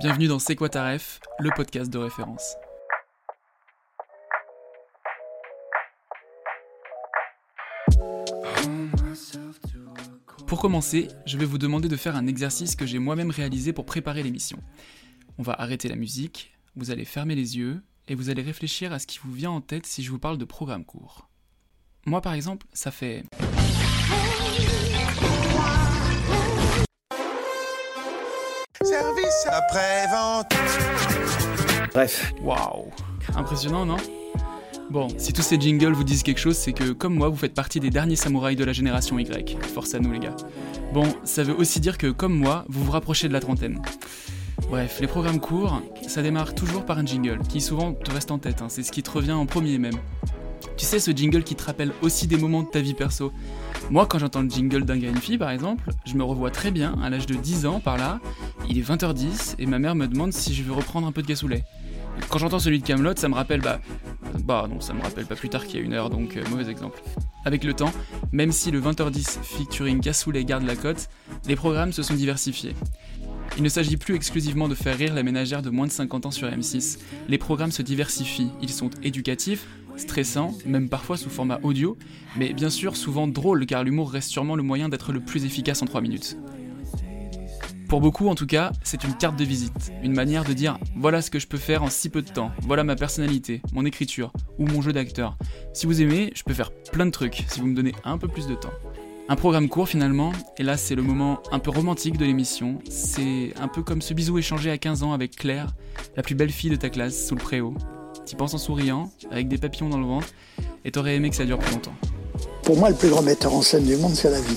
Bienvenue dans C'est quoi le podcast de référence. Pour commencer, je vais vous demander de faire un exercice que j'ai moi-même réalisé pour préparer l'émission. On va arrêter la musique, vous allez fermer les yeux et vous allez réfléchir à ce qui vous vient en tête si je vous parle de programme court. Moi par exemple, ça fait... Service après-vente. Bref. Waouh Impressionnant, non? Bon, si tous ces jingles vous disent quelque chose, c'est que, comme moi, vous faites partie des derniers samouraïs de la génération Y. Force à nous, les gars. Bon, ça veut aussi dire que, comme moi, vous vous rapprochez de la trentaine. Bref, les programmes courts, ça démarre toujours par un jingle, qui souvent te reste en tête, hein. c'est ce qui te revient en premier même. Tu sais, ce jingle qui te rappelle aussi des moments de ta vie perso. Moi, quand j'entends le jingle d'un gars et une fille, par exemple, je me revois très bien, à l'âge de 10 ans, par là, il est 20h10, et ma mère me demande si je veux reprendre un peu de cassoulet. Quand j'entends celui de Camelot, ça me rappelle bah bah non, ça me rappelle pas plus tard qu'il y a une heure, donc euh, mauvais exemple. Avec le temps, même si le 20h10 featuring Cassoulet garde la cote, les programmes se sont diversifiés. Il ne s'agit plus exclusivement de faire rire la ménagère de moins de 50 ans sur M6. Les programmes se diversifient, ils sont éducatifs, stressants, même parfois sous format audio, mais bien sûr souvent drôles car l'humour reste sûrement le moyen d'être le plus efficace en 3 minutes. Pour beaucoup, en tout cas, c'est une carte de visite, une manière de dire voilà ce que je peux faire en si peu de temps, voilà ma personnalité, mon écriture ou mon jeu d'acteur. Si vous aimez, je peux faire plein de trucs si vous me donnez un peu plus de temps. Un programme court finalement, et là c'est le moment un peu romantique de l'émission, c'est un peu comme ce bisou échangé à 15 ans avec Claire, la plus belle fille de ta classe, sous le préau. T'y penses en souriant, avec des papillons dans le ventre, et t'aurais aimé que ça dure plus longtemps. Pour moi, le plus grand metteur en scène du monde, c'est la vie.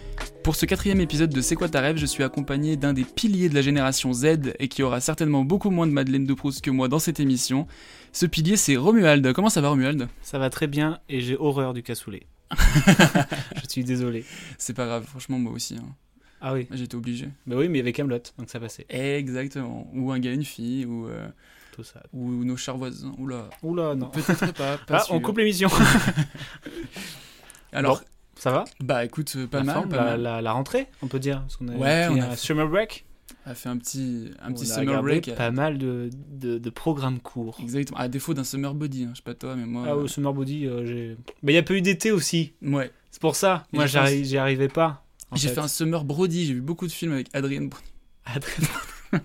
Pour ce quatrième épisode de C'est quoi ta rêve, je suis accompagné d'un des piliers de la génération Z et qui aura certainement beaucoup moins de Madeleine de Proust que moi dans cette émission. Ce pilier, c'est Romuald. Comment ça va, Romuald? Ça va très bien et j'ai horreur du cassoulet. je suis désolé. C'est pas grave, franchement, moi aussi. hein. Ah oui. J'étais obligé. Bah oui, mais avec Camelot, donc ça passait. Exactement. Ou un gars, une fille, ou, euh, Tout ça. ou nos chers voisins. Oula. Oula, non. Peut-être pas. pas Ah, sûr. on coupe l'émission. Alors, Bon, ça va bah écoute, euh, pas la, mal. forme, pas la, mal. la- la rentrée, on peut dire. Parce qu'on a Ouais, on a un fait- summer break. On a fait un petit, un petit on summer break. Pas mal de, de, de programmes courts. Exactement. À défaut d'un summer body, hein. je sais pas toi, mais moi. Ah, au summer body, euh, j'ai. Mais il n'y a pas eu d'été aussi. euh, Ouais. C'est pour ça. Et Moi, j'y arrivais pas. J'ai fait un summer brody. J'ai vu beaucoup de films avec Adrien Brody. Adrien-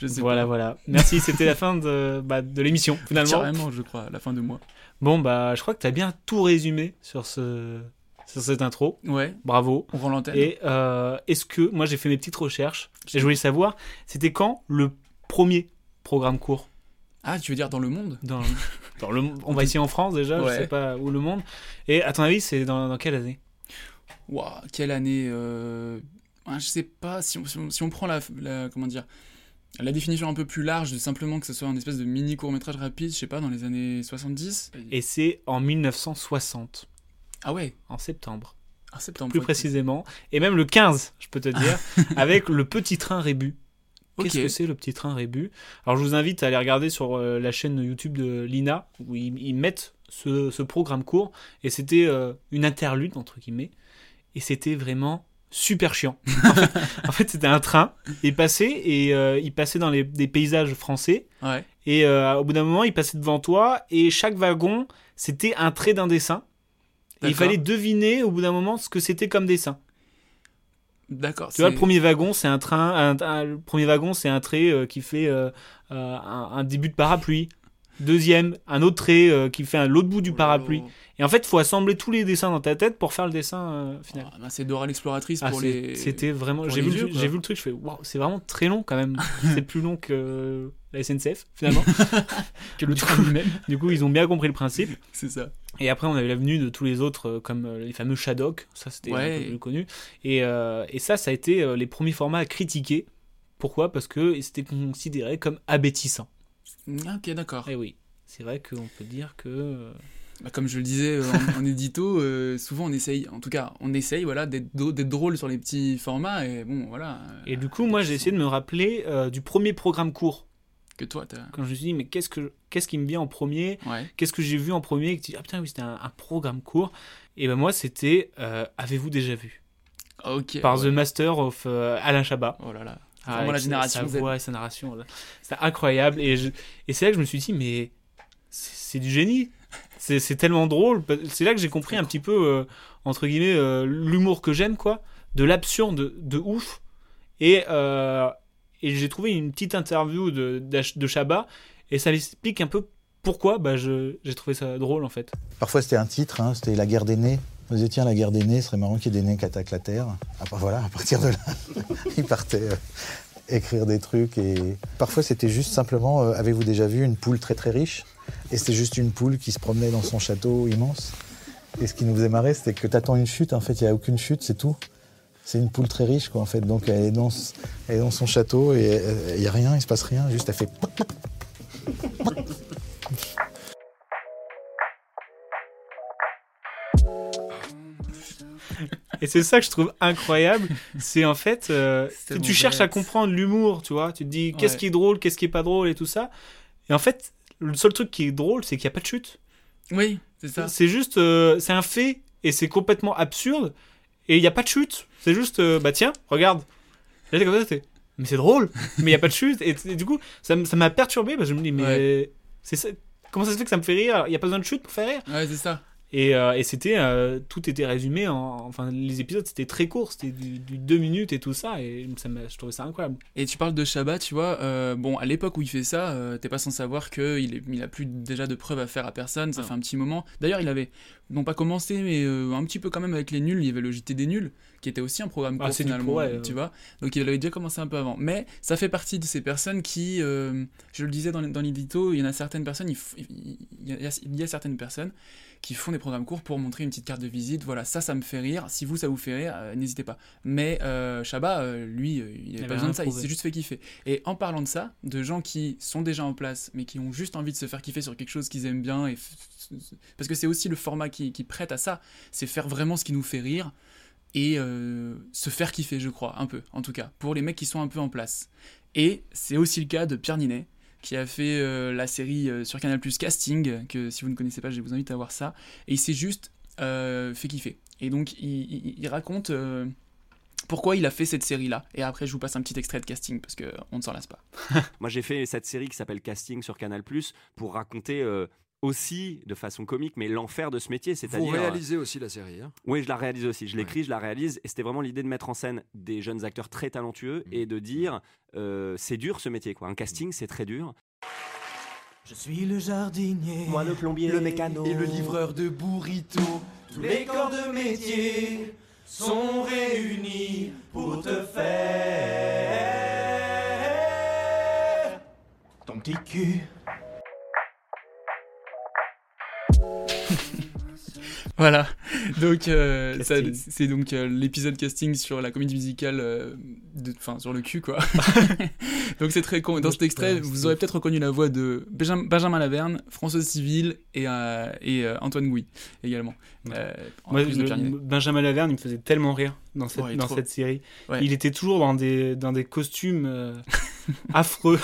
Je sais Voilà, pas. voilà. Merci, c'était la fin de, bah, de l'émission, finalement. Carrément, je crois, la fin de mois. Bon, bah, je crois que tu as bien tout résumé sur, ce, sur cette intro. Ouais. Bravo. On rend l'antenne. Et euh, est-ce que, moi j'ai fait mes petites recherches, et je voulais savoir, c'était quand le premier programme court? Ah, tu veux dire dans le monde? Dans, dans le, On va essayer en France déjà, Ouais. je sais pas où le monde. Et à ton avis, c'est dans, dans quelle année? Waouh, quelle année euh... ah, Je sais pas, si on, si on, si on prend la, la- Comment dire la définition un peu plus large de simplement que ce soit un espèce de mini court-métrage rapide, je sais pas, dans les années 70 Et c'est en 1960, Ah ouais, en septembre, en septembre. plus précisément. Et même le 15, je peux te dire, avec le petit train Rébus. Qu'est-ce que c'est le petit train Rébus Alors je vous invite à aller regarder sur euh, la chaîne YouTube de Lina où ils, ils mettent ce, ce programme court. Et c'était euh, une interlude entre guillemets. Et c'était vraiment super chiant. en fait, en fait, c'était un train, il passait et euh, il passait dans les, des paysages français Ouais. et euh, au bout d'un moment il passait devant toi et chaque wagon c'était un trait d'un dessin Et il fallait deviner au bout d'un moment ce que c'était comme dessin. D'accord. Tu vois, le premier wagon, c'est un train. Un, le premier wagon, c'est un trait euh, qui fait un, un, début de parapluie. Deuxième, un autre trait euh, qui fait l'autre bout du parapluie. Et en fait, il faut assembler tous les dessins dans ta tête pour faire le dessin euh, final. Ah, c'est Dora l'exploratrice Ah, pour les. C'était vraiment. J'ai vu, le- vieux, quoi. j'ai vu le truc, je fais waouh, c'est vraiment très long quand même. c'est plus long que la SNCF finalement. que le train lui-même. du coup, ils ont bien compris le principe. C'est ça. Et après, on avait l'avenue de tous les autres, euh, comme les fameux Shadok, ça c'était Ouais. un peu plus connu. Et, euh, et ça, ça a été les premiers formats à critiquer. Pourquoi? Parce que c'était considéré comme abétissant. Ah, Ok, d'accord. Et oui, c'est vrai qu'on peut dire que. euh, Bah, comme je le disais euh, en, en édito, euh, souvent on essaye, en tout cas, on essaye voilà, d'être drôle sur les petits formats et bon, voilà. Et du coup, moi, j'ai essayé de me rappeler euh, du premier programme court. Que toi, t'as. Quand je me suis dit, mais qu'est-ce, que, qu'est-ce qui me vient en premier? Ouais. Qu'est-ce que j'ai vu en premier? Et que tu dis, ah putain, oui, c'était un, un programme court. Et ben moi, c'était euh, Avez-vous déjà vu? Ok. Par ouais. The Master of Alain Chabat. Oh là là. Ah, Vraiment la génération Sa voix et sa narration. C'était incroyable. Et, je- et c'est là que je me suis dit, mais c'est c'est du génie. C'est c'est tellement drôle. C'est là que j'ai compris un petit peu, euh, entre guillemets, euh, l'humour que j'aime, quoi. De l'absurde de ouf. Et, euh, et j'ai trouvé une petite interview de, de Chabat. Et ça explique un peu pourquoi bah, j'ai trouvé ça drôle, en fait. Parfois c'était un titre, hein, c'était La guerre des nés. On disait tiens la guerre des nés, ce serait marrant qu'il y ait des nés qui attaquent la Terre. Après voilà, à partir de là, il partait euh, écrire des trucs et parfois c'était juste simplement euh, avez-vous déjà vu une poule très très riche? Et c'était juste une poule qui se promenait dans son château immense. Et ce qui nous faisait marrer, c'était que t'attends une chute, en fait il n'y a aucune chute, c'est tout. C'est une poule très riche quoi en fait, donc elle est dans, elle est dans son château et euh, il n'y a rien, il se passe rien, juste elle fait Et c'est ça que je trouve incroyable, c'est en fait, euh, tu cherches à comprendre l'humour, tu vois, tu te dis qu'est-ce Ouais. qui est drôle, qu'est-ce qui est pas drôle et tout ça. Et en fait, le seul truc qui est drôle, c'est qu'il n'y a pas de chute. Oui, c'est ça. C'est juste, euh, c'est un fait et c'est complètement absurde et il n'y a pas de chute. C'est juste, euh, bah tiens, regarde. Là, t'es comme ça, t'es, mais c'est drôle, mais il n'y a pas de chute. Et, et du coup, ça m'a perturbé parce que je me dis, mais c'est ça. Comment ça se fait que ça me fait rire? Il n'y a pas besoin de chute pour faire rire Ouais, c'est ça. Et, euh, et c'était euh, tout était résumé en enfin les épisodes c'était très court c'était du, du deux minutes et tout ça et ça je trouvais ça incroyable Et tu parles de Shabbat, tu vois, euh, bon, à l'époque où il fait ça, t'es pas sans savoir qu'il est- il a plus déjà de preuves à faire à personne, ça Non. fait un petit moment. D'ailleurs, il avait, non pas commencé, mais un petit peu quand même avec les nuls, il y avait le JT des nuls, qui était aussi un programme Ah, court du finalement, pro, ouais, tu vois. Donc il avait déjà commencé un peu avant. Mais ça fait partie de ces personnes qui, je le disais dans, dans l'édito, il y en a certaines personnes, il, f- il y a, il y a certaines personnes qui font des programmes courts pour montrer une petite carte de visite. Voilà, ça, ça me fait rire. Si vous, ça vous fait rire, euh, n'hésitez pas. Mais euh, Shabba, euh, lui, euh, il n'avait avait pas besoin de ça, il s'est juste fait kiffer. Et en parlant de ça, de gens qui sont déjà en place, mais qui ont juste envie de se faire kiffer sur quelque chose qu'ils aiment bien, et parce que c'est aussi le format qui, qui prête à ça, c'est faire vraiment ce qui nous fait rire et euh, se faire kiffer, je crois, un peu, en tout cas, pour les mecs qui sont un peu en place. Et c'est aussi le cas de Pierre Ninet, qui a fait euh, la série euh, sur Canal Plus Casting, que si vous ne connaissez pas, je vous invite à voir ça. Et il s'est juste euh, fait kiffer. Et donc, il, il- il raconte euh, pourquoi il a fait cette série-là. Et après, je vous passe un petit extrait de casting, parce qu'on ne s'en lasse pas. Moi, j'ai fait cette série qui s'appelle Casting sur Canal pour raconter euh, aussi de façon comique, mais l'enfer de ce métier. Vous C'est-à-dire. réalisez aussi la série. Hein? Oui, je la réalise aussi. Je l'écris, je la réalise. Et c'était vraiment l'idée de mettre en scène des jeunes acteurs très talentueux et de dire euh, c'est dur ce métier. Quoi. Un casting, c'est très dur. Je suis le jardinier, Moi le plombier, le mécano et le livreur de burrito. Tous les corps de métier sont réunis pour te faire ton petit cul. Voilà, donc euh, c'est donc euh, l'épisode casting sur la comédie musicale, euh, enfin sur le cul quoi. donc c'est très con. Dans cet extrait, vous aurez peut-être reconnu la voix de Benjamin, Benjamin Laverne, Françoise Civil et, et Antoine Gouy également. Moi, le-. Benjamin Laverne il me faisait tellement rire dans cette, Ouais, dans trop. cette série Ouais. il était toujours dans des, dans des costumes euh, affreux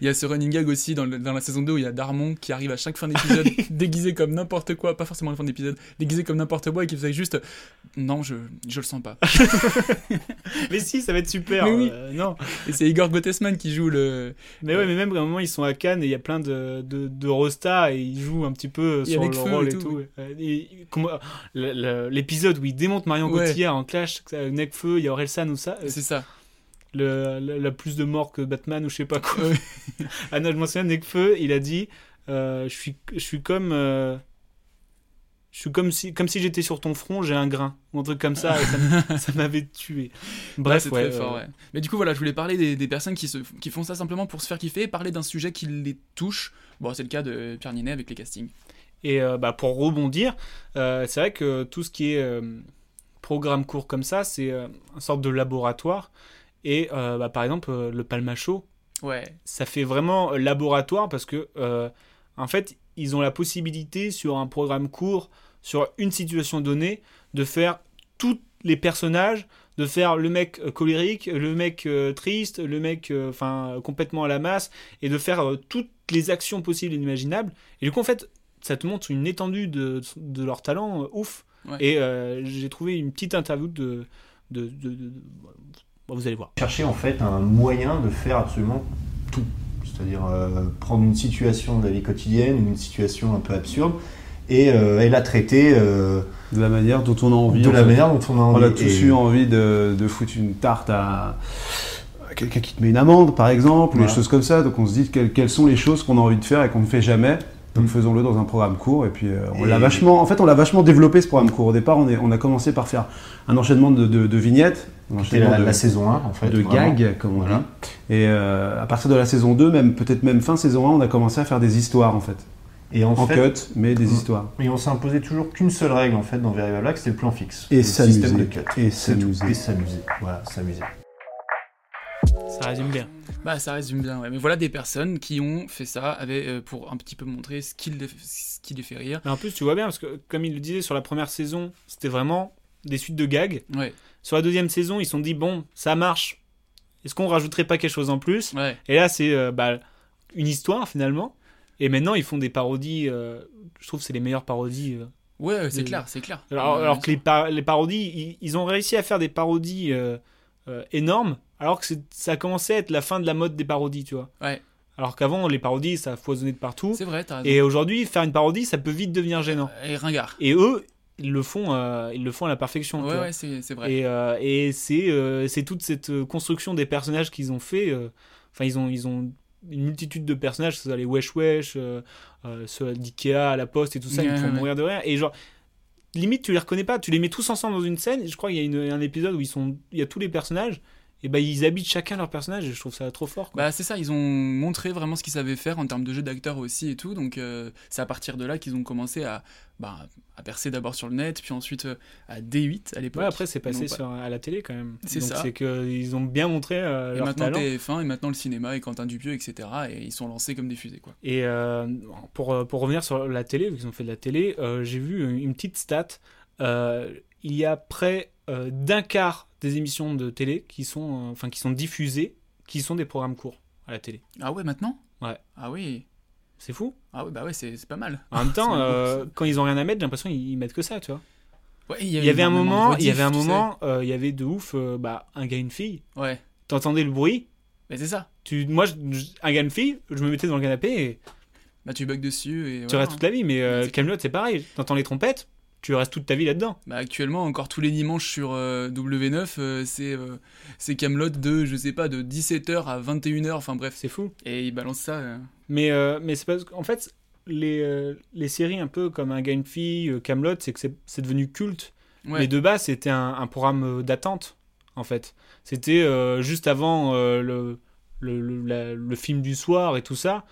Il y a ce running gag aussi dans, le- dans la saison 2 où il y a Darmon qui arrive à chaque fin d'épisode déguisé comme n'importe quoi, pas forcément à la fin d'épisode, déguisé comme n'importe quoi et qui faisait juste non, je, je le sens pas. mais si, ça va être super. Mais oui. Euh, non. Et c'est Igor Gottesman qui joue le. Mais ouais, mais même à un moment, ils sont à Cannes et il y a plein de, de, de Rosta et ils jouent un petit peu Et sur le rôle et tout, tout. oui. L'épisode où ils démontent Marion. Cotillard en clash, Necfeu, il y a Orelsan ou ça. C'est ça. Le, le- la plus de morts que Batman ou je sais pas quoi. ah non, je m'en souviens, Necfeu, il a dit euh, je, suis, je suis comme. euh, je suis comme si, comme si j'étais sur ton front, j'ai un grain. Ou un truc comme ça, et ça, m'avait tué. Bref, c'est ouais, très fort, euh, ouais. Mais du coup, voilà, je voulais parler des, des personnes qui, se, qui font ça simplement pour se faire kiffer et parler d'un sujet qui les touche. Bon, c'est le cas de Pierre Ninet avec les castings. Et euh, bah, pour rebondir, euh, c'est vrai que tout ce qui est euh, programme court comme ça, c'est euh, une sorte de laboratoire. Et euh, bah, par exemple, euh, le Palmacho, Ouais. ça fait vraiment laboratoire parce que, en fait, ils ont la possibilité sur un programme court, sur une situation donnée, de faire tous les personnages, de faire le mec colérique, le mec euh, triste, le mec euh, complètement à la masse, et de faire euh, toutes les actions possibles et inimaginables. Et du coup, en fait, ça te montre une étendue de, de leur talent ouf. Ouais. Et euh, j'ai trouvé une petite interview de. de, de- de- de- bon, vous allez voir. chercher en fait un moyen de faire absolument tout. C'est-à-dire euh, prendre une situation de la vie quotidienne, une situation un peu absurde, et, euh, et la traiter euh, de la manière dont on a envie. De en la fait. manière dont on a envie. On a tous Et- eu envie de, de foutre une tarte à, quelqu'un qui te met une amende, par exemple, ou des choses comme ça. Donc on se dit quelles, quelles sont les choses qu'on a envie de faire et qu'on ne fait jamais. Donc Mm. faisons-le dans un programme court. Et puis euh, on Et- l'a vachement. En fait, on l'a vachement développé ce programme court. Au départ, on, est, on a commencé par faire un enchaînement de, de- de vignettes. Un C'était enchaînement la, de- la saison 1 en fait. de vraiment. gags, comme on Voilà. dit. Et euh, à partir de la saison 2, même peut-être même fin saison 1, on a commencé à faire des histoires en fait. Et en, En fait, cut, mais des Mm. histoires. Et on s'est imposé toujours qu'une seule règle en fait dans Variable Black, c'était le plan fixe. Et s'amuser. Et s'amuser. Voilà, s'amuser. Ça résume bien. Bah, ça résume bien, ouais. Mais voilà des personnes qui ont fait ça avec, euh, pour un petit peu montrer ce qui les, ce qui les fait rire. Mais en plus, tu vois bien, parce que comme il le disait sur la première saison, c'était vraiment des suites de gags. Ouais. Sur la deuxième saison, ils se sont dit, bon, ça marche. Est-ce qu'on rajouterait pas quelque chose en plus? Ouais. Et là, c'est euh, bah, une histoire finalement. Et maintenant, ils font des parodies. euh, je trouve que c'est les meilleures parodies. euh, Ouais, c'est de- clair, c'est clair. Alors, Ouais, alors bien que les, par- les parodies, ils, ils ont réussi à faire des parodies euh, euh, énormes, alors que ça a commencé à être la fin de la mode des parodies, tu vois. Ouais. Alors qu'avant, les parodies, ça foisonnait de partout. C'est vrai, t'as raison. Et aujourd'hui, faire une parodie, ça peut vite devenir gênant. Et ringard. Et eux, ils le font, euh, ils le font à la perfection. Ouais, ouais, c'est vrai. Et, euh, et c'est euh, toute cette euh, construction des personnages qu'ils ont fait. euh, Enfin, ils ont ils ont une multitude de personnages, soit les Wesh Wesh, euh, euh, ceux d'Ikea à la Poste et tout ça, ils Ouais, font ouais. mourir de rire. Et genre, limite, tu les reconnais pas. Tu les mets tous ensemble dans une scène. Je crois qu'il y a une- un épisode où ils sont, il y a tous les personnages. Et ben ils habitent chacun leur personnage. Et je trouve ça trop fort. quoi. Bah c'est ça, ils ont montré vraiment ce qu'ils savaient faire en termes de jeu d'acteurs aussi et tout, donc euh, c'est à partir de là qu'ils ont commencé à, bah, à percer d'abord sur le net, puis ensuite euh, à D8 à l'époque. Ouais, après, c'est passé Donc, sur, à la télé quand même. C'est ça. C'est qu'ils ont bien montré euh, Et leur maintenant talent. TF1 et maintenant le cinéma et Quentin Dupieux, etc. Et ils sont lancés comme des fusées quoi. Et euh, pour, pour revenir sur la télé, vu qu'ils ont fait de la télé, j'ai vu une petite stat. Il y a près d'un quart des émissions de télé qui sont, euh, enfin, qui sont diffusées, qui sont des programmes courts à la télé. Ah ouais maintenant? Ouais. Ah oui. C'est fou. Ah ouais bah ouais c'est pas mal. En même temps, euh, quand ils ont rien à mettre, j'ai l'impression qu'ils ils mettent que ça, tu vois. Ouais, Il y avait un moment, il y avait un moment, euh, il y avait de ouf, euh, bah, un gars, une fille. Ouais. T'entendais le bruit? Mais c'est ça. Tu, moi, je- un gars, une fille, je me mettais dans le canapé et Bah tu bugs dessus et tu voilà. restes toute la vie. Mais euh, Camelot, c'est pareil. T'entends les trompettes, tu restes toute ta vie là-dedans. Bah actuellement encore tous les dimanches sur euh, W9 euh, c'est euh, c'est Camelot de je sais pas de 17h à 21h enfin bref c'est fou et ils balancent ça. Mais, mais c'est parce qu'en fait, les, les séries un peu comme Un gars, une fille, Camelot, c'est que c'est devenu culte. Ouais. Mais de base, c'était un, un programme d'attente, en fait. C'était juste avant le, le, le, la- le film du soir et tout ça.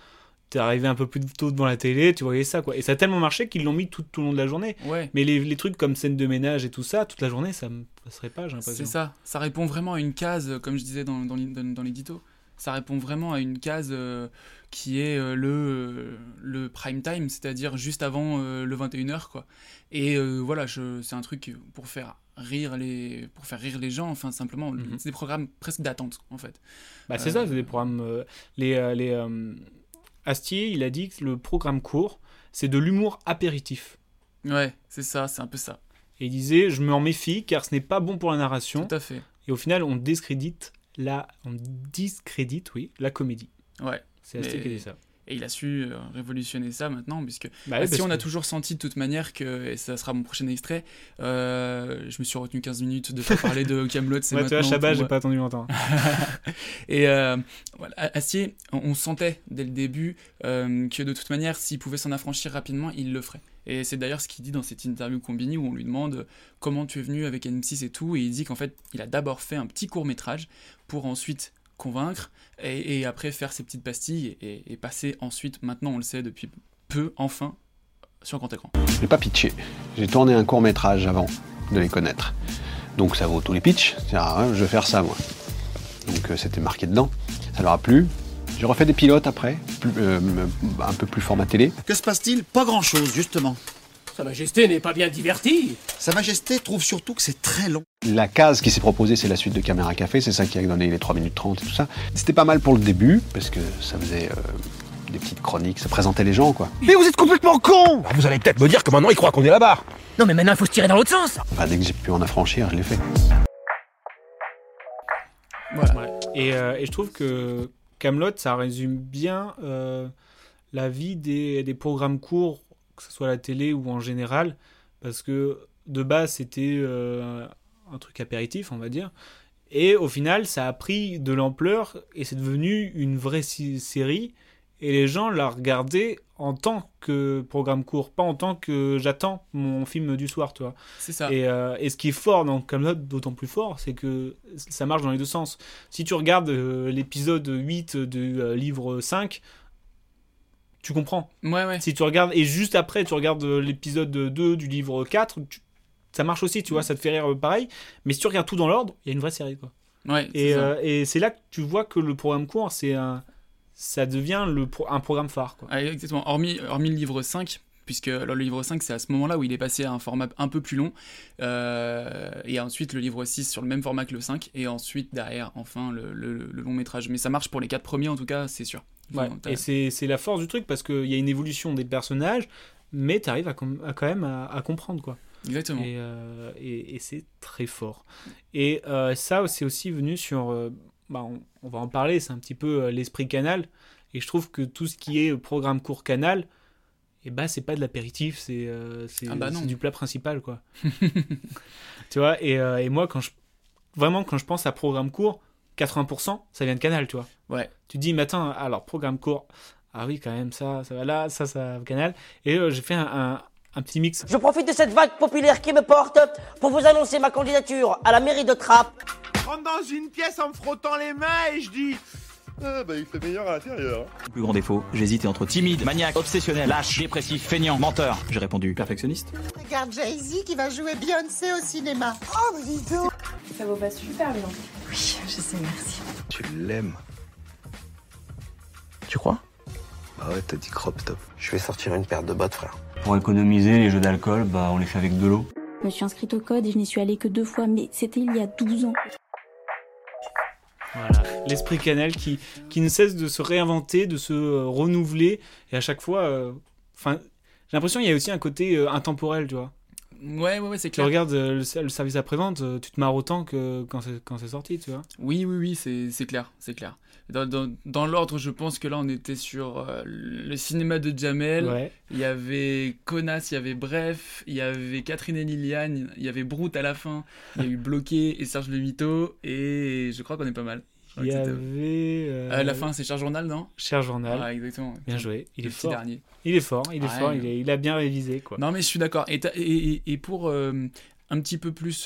T'es arrivé un peu plus tôt devant la télé, tu voyais ça, quoi. Et ça a tellement marché qu'ils l'ont mis tout, tout le long de la journée. Ouais. Mais les, les trucs comme scène de ménage et tout ça, toute la journée, ça me passerait pas, j'ai l'impression. C'est ça, ça répond vraiment à une case, euh, comme je disais dans, dans, dans- l'édito, ça répond vraiment à une case euh, qui est euh, le, le prime time, c'est-à-dire juste avant euh, le 21h, quoi. Et voilà, c'est un truc pour faire rire les, pour faire rire les gens, enfin simplement, Mhm. c'est des programmes presque d'attente, en fait. Bah, c'est ça, c'est des programmes. les les Astier, il a dit que le programme court, c'est de l'humour apéritif. Ouais, c'est ça, c'est un peu ça. Et il disait Je m'en méfie car ce n'est pas bon pour la narration. Tout à fait. Et au final, on discrédite la, on discrédite, oui, la comédie. Ouais. C'est Astier qui a dit ça. Et il a su euh, révolutionner ça maintenant, puisque Bah oui, si on a que- toujours senti de toute manière que, et ça sera mon prochain extrait, euh, je me suis retenu 15 minutes de pas parler de Camelot, c'est Ouais, tu vois, maintenant. Pour- j'ai pas attendu longtemps. et euh, voilà, Astier, on, on sentait dès le début euh, que de toute manière, s'il pouvait s'en affranchir rapidement, il le ferait. Et c'est d'ailleurs ce qu'il dit dans cette interview Combini où on lui demande comment tu es venu avec M6 et tout, et il dit qu'en fait, il a d'abord fait un petit court métrage pour ensuite convaincre et, et après faire ses petites pastilles et, et passer ensuite, maintenant on le sait depuis peu, enfin, sur grand écran. Je l'ai pas pitché. J'ai tourné un court métrage avant de les connaître. Donc ça vaut tous les pitchs. Ah, je vais faire ça moi. Donc euh, c'était marqué dedans. Ça leur a plu. J'ai refait des pilotes après, plus- euh, un peu plus format télé. Que se passe-t-il? Pas grand-chose, justement. Sa Majesté n'est pas bien divertie. Sa Majesté trouve surtout que c'est très long. La case qui s'est proposée, c'est la suite de Caméra Café. C'est ça qui a donné les 3 minutes 30 et tout ça. C'était pas mal pour le début, parce que ça faisait euh, des petites chroniques, ça présentait les gens quoi. Mais vous êtes complètement con Vous allez peut-être me dire que maintenant il croit qu'on est là-bas. Non mais maintenant il faut se tirer dans l'autre sens. Enfin, dès que j'ai pu en affranchir, je l'ai fait. Ouais. Et, euh, et je trouve que Camelot, ça résume bien euh, la vie des, des programmes courts, que ce soit à la télé ou en général, parce que de base c'était euh, un truc apéritif, on va dire, et au final ça a pris de l'ampleur et c'est devenu une vraie série. Et les gens la regardaient en tant que programme court, pas en tant que j'attends mon film du soir, tu vois. C'est ça. Et, euh, et ce qui est fort dans Camelot, d'autant plus fort, c'est que ça marche dans les deux sens. Si tu regardes euh, l'épisode 8 du euh, livre 5, tu comprends. Ouais, ouais. Si tu regardes, et juste après, tu regardes euh, l'épisode 2 du livre 4, tu- ça marche aussi, tu vois, ça te fait rire euh, pareil. Mais si tu regardes tout dans l'ordre, il y a une vraie série, quoi. Ouais, c'est Et, ça. euh, c'est là que tu vois que le programme court, c'est un, ça devient le, pro- un programme phare, quoi. Ah, exactement. Hormis, hormis le livre 5, puisque alors, le livre 5, c'est à ce moment-là où il est passé à un format un peu plus long. euh, et ensuite, le livre 6 sur le même format que le 5. Et ensuite, derrière, enfin, le, le- le long métrage. Mais ça marche pour les quatre premiers, en tout cas, c'est sûr. Enfin, et c'est la force du truc parce qu'il y a une évolution des personnages, mais tu arrives à, quand même à, à comprendre quoi. Exactement. Et, euh, et- et c'est très fort. Et euh, ça, c'est aussi venu sur. euh, bah, on, on va en parler, c'est un petit peu l'esprit canal. Et je trouve que tout ce qui est programme court canal, et bah, c'est pas de l'apéritif, c'est euh, c'est- Ah bah du plat principal quoi. tu vois, et, euh, et moi, quand je, vraiment, quand je pense à programme court, 80%, ça vient de canal, tu vois. Ouais. Tu dis, mais attends, alors, programme court, ah oui, quand même, ça, ça va là, ça, ça va canal. Et euh, j'ai fait un, un- un petit mix. Je profite de cette vague populaire qui me porte pour vous annoncer ma candidature à la mairie de Trappes. rentre dans une pièce en me frottant les mains et je dis Ah bah il fait meilleur à l'intérieur. Plus grand défaut, j'hésitais entre timide, maniaque, obsessionnel, lâche, dépressif, feignant, menteur. J'ai répondu perfectionniste. Regarde Jay-Z qui va jouer Beyoncé au cinéma. Oh, dis donc Ça vaut pas super bien. Oui, je sais, merci. Tu l'aimes. Tu crois? Bah ouais, t'as dit crop top. Je vais sortir une paire de bottes, frère. Pour économiser les jeux d'alcool, bah on les fait avec de l'eau. Je me suis inscrite au code et je n'y suis allée que deux fois, mais c'était il y a 12 ans. Voilà, l'esprit canal qui, qui ne cesse de se réinventer, de se euh, renouveler, et à chaque fois, euh, enfin, j'ai l'impression qu'il y a aussi un côté euh, intemporel, tu vois. Ouais, ouais, ouais, c'est Tu regardes le, le service après-vente, tu te marres autant que quand c'est, sorti, tu vois. Oui, oui, oui, c'est clair, c'est clair. Dans, dans- dans l'ordre, je pense que là, on était sur euh, le cinéma de Jamel. Ouais. Il y avait Conas, il y avait Bref, il y avait Catherine et Liliane, il y avait Brute à la fin, il y a eu Bloqué et Serge Le Mito, et je crois qu'on est pas mal. Il y avait. euh, À la fin, c'est Cher Journal, non? Cher Journal. Ah, exactement. Bien joué. Il Le est fort. dernier. Il est fort, il est fort, il, est- il a bien révisé, quoi. Non, mais je suis d'accord. Et, pour euh, un petit peu plus.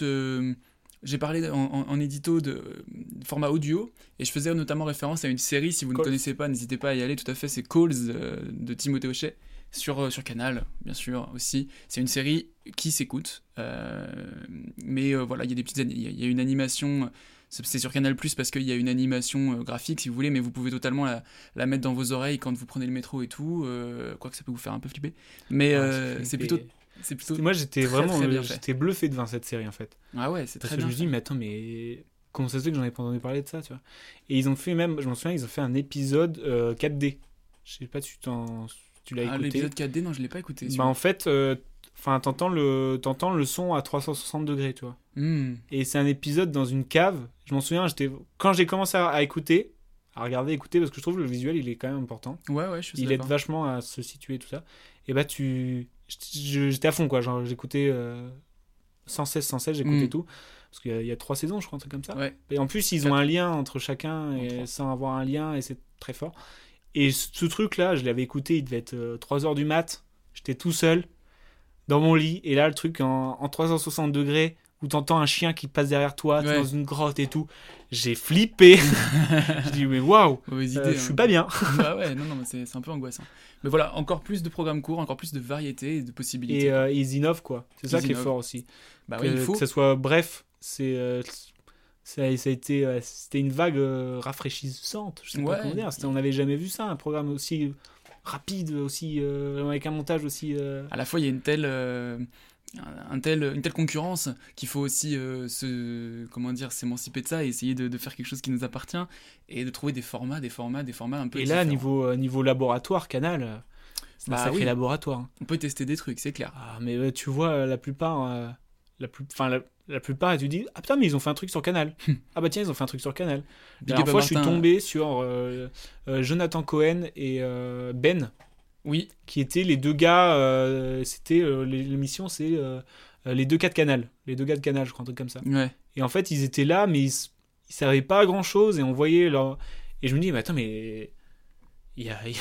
J'ai parlé en, en- en édito de euh, format audio et je faisais notamment référence à une série. Si vous ne connaissez pas, n'hésitez pas à y aller. Tout à fait, c'est Calls euh, de Timothée Hochet sur, euh, sur Canal, bien sûr aussi. C'est une série qui s'écoute. euh, mais voilà, il y a des petites. Il y a- il y a une animation. C'est sur Canal Plus parce qu'il y a une animation graphique si vous voulez, mais vous pouvez totalement la, la mettre dans vos oreilles quand vous prenez le métro et tout. euh, quoique ça peut vous faire un peu flipper. Mais c'est plutôt. C'est plutôt. C'était- Moi, j'étais vraiment euh, j'étais bluffé devant cette série, en fait. Ah ouais, c'est Parce très que bien je me dis, mais attends, mais comment ça se fait que j'en ai pas entendu parler de ça, tu vois? Et ils ont fait même, je m'en souviens, ils ont fait un épisode euh, 4D. Je sais pas si tu, t'en- tu l'as Ah, écouté. l'épisode 4D, non, je l'ai pas écouté. Bah, en fait, euh, Enfin, t'entends le, t'entends le son à 360 degrés, tu vois. Hmm. Et c'est un épisode dans une cave. Je m'en souviens, j'étais quand j'ai commencé à, à écouter, à regarder, écouter, parce que je trouve que le visuel, il est quand même important. Ouais, ouais, je suis Il aide vachement à se situer, tout ça. Et bah, tu. J'étais à fond, quoi. Genre, j'écoutais euh, sans cesse, sans cesse, j'écoutais Mm. tout. Parce qu'il y, a- il y a trois saisons, je crois, un truc comme ça. Ouais. Et en plus, ils ont un lien entre chacun, et sans avoir un lien, et c'est très fort. Et ce truc-là, je l'avais écouté, il devait être 3 heures du mat. J'étais tout seul, dans mon lit. Et là, le truc en, en 360 degrés, où t'entends un chien qui passe derrière toi, t'es Ouais. dans une grotte et tout. J'ai flippé. je dis, mais waouh, Mauvaise euh, je suis hein. pas bien. bah ouais, non, non, mais c'est un peu angoissant. Mais voilà, encore plus de programmes courts, encore plus de variété et de possibilités. Et euh, ils innovent, quoi. C'est ça qui est fort aussi. Bah que, oui, il faut. que ça soit bref, c'est. euh, ça, ça a été, euh, c'était une vague rafraîchissante. Je sais Ouais. pas comment dire. C'était- On n'avait jamais vu ça, un programme aussi rapide, aussi avec un montage aussi. à la fois il y a une telle un un tel, une telle concurrence qu'il faut aussi euh, se comment dire s'émanciper de ça et essayer de, de faire quelque chose qui nous appartient et de trouver des formats des formats des formats un peu Et là, différents. niveau, euh, niveau laboratoire, Canal, euh, c'est un Bah sacré oui. laboratoire. hein. on peut tester des trucs c'est clair Ah, mais tu vois, la plupart, euh, la, plus, enfin, la, la plupart, tu dis, ah putain, mais ils ont fait un truc sur Canal. ah bah tiens, ils ont fait un truc sur Canal. La dernière fois, je suis tombé sur euh, Jonathan Cohen et Ben. Oui. Qui étaient les deux gars, euh, c'était euh, l'émission, c'est euh, les deux gars de Canal. Les deux gars de Canal, je crois, un truc comme ça. Ouais. Et en fait, ils étaient là, mais ils, ils servaient pas à grand chose et on voyait leur. Et je me dis, mais attends, mais. Il y a, y a-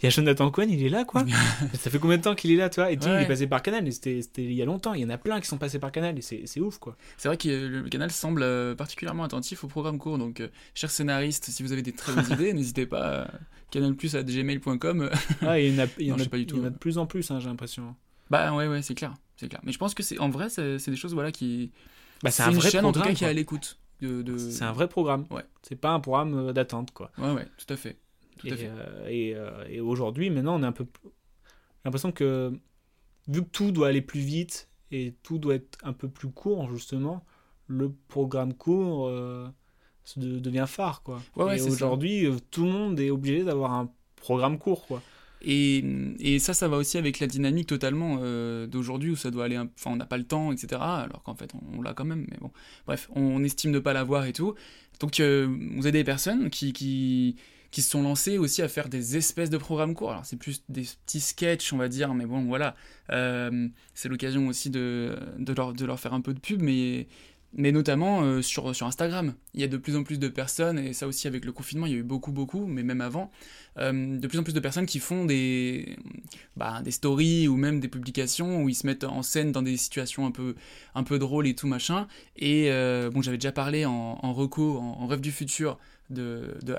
il y a Jonathan Cohen, il est là, quoi. ça fait combien de temps qu'il est là, toi? Et tu sais, il Ouais. est passé par Canal, c'était il y a longtemps. Il y en a plein qui sont passés par Canal, et c'est ouf, quoi. c'est vrai que le canal semble euh, particulièrement attentif aux programmes courts donc euh, chers scénaristes si vous avez des très bonnes idées n'hésitez pas à canalplus à gmail.com Ah, il y en a, il y en a- pas du il y tout. en a de plus en plus, hein, j'ai l'impression. Bah ouais, ouais, c'est clair, c'est clair. Mais je pense que c'est en vrai, c'est des choses voilà qui. Bah, c'est un une vrai chaîne en tout cas programme, qui est à l'écoute. De, de- C'est un vrai programme. Ouais. C'est pas un programme euh, d'attente, quoi. Ouais, ouais, tout à fait. Tout et à fait. euh, et, euh, et aujourd'hui, maintenant, on est un peu. J'ai l'impression que vu que tout doit aller plus vite et tout doit être un peu plus court, justement, le programme court euh, de- devient phare, quoi. Ouais, et aujourd'hui, tout le monde est obligé d'avoir un programme court, quoi. Et, et ça, ça va aussi avec la dynamique totalement euh, d'aujourd'hui où ça doit aller. Enfin, on n'a pas le temps, etc. Alors qu'en fait, on, on l'a quand même. Mais bon, bref, on, estime ne pas l'avoir et tout. Donc, euh, vous avez des personnes qui, qui, qui se sont lancées aussi à faire des espèces de programmes courts. Alors, c'est plus des petits sketchs, on va dire, mais bon, voilà. Euh, c'est l'occasion aussi de, de, leur, de leur faire un peu de pub, mais. Mais notamment euh, sur, sur Instagram. Il y a de plus en plus de personnes, et ça aussi avec le confinement, il y a eu beaucoup, beaucoup, mais même avant, euh, de plus en plus de personnes qui font des, bah, des stories ou même des publications où ils se mettent en scène dans des situations un peu, un peu drôles et tout machin. Et bon, j'avais déjà parlé en, en reco, en, en rêve du futur, de, de,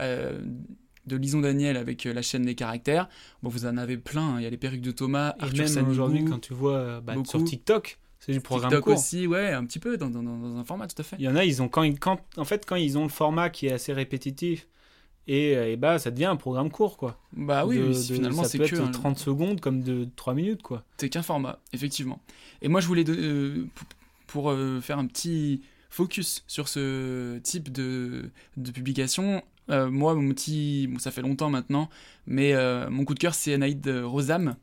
de Lison Daniel avec euh, la chaîne des caractères. Bon, vous en avez plein, hein. il y a les perruques de Thomas, Et Arthur même Sanigou, aujourd'hui, quand tu vois euh, bah, sur. TikTok, c'est du programme TikTok court. aussi, ouais, un petit peu, dans, dans- un format tout à fait. Il y en a, ils ont quand, ils- quand en fait quand ils ont le format qui est assez répétitif et, et bah ça devient un programme court quoi. Bah oui, oui, si finalement, c'est que être un- 30 secondes comme de 3 minutes quoi. C'est qu'un format, effectivement. Et moi, je voulais, de- euh, pour euh, faire un petit focus sur ce type de, de publication, euh, moi, mon petit. Bon, ça fait longtemps maintenant, mais euh, mon coup de cœur, c'est Anaïd Rosam,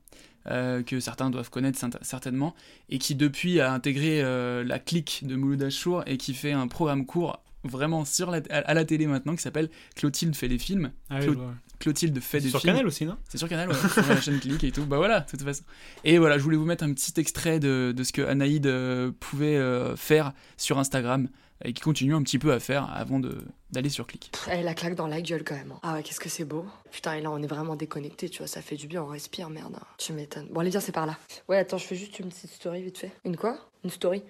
euh, que certains doivent connaître cer- certainement, et qui depuis a intégré la clique de Mouloud Achour et qui fait un programme court vraiment sur la, à, la télé maintenant qui s'appelle Clotilde fait des films. Ah oui, vois. Clotilde fait C'est des sur films. Canal aussi, non? C'est sur Canal, ouais. sur la chaîne Click et tout. Bah voilà, de toute façon. Et voilà, je voulais vous mettre un petit extrait de, de ce que Anaïd pouvait faire sur Instagram et qui continue un petit peu à faire avant de- d'aller sur Click. Elle la claque dans la gueule quand même. hein. Ah ouais, qu'est-ce que c'est beau. Putain, et là on est vraiment déconnecté, tu vois, ça fait du bien, on respire, merde. Tu m'étonnes. Bon, allez, viens, c'est par là. Ouais, attends, je fais juste une petite story vite fait. Une quoi? Une story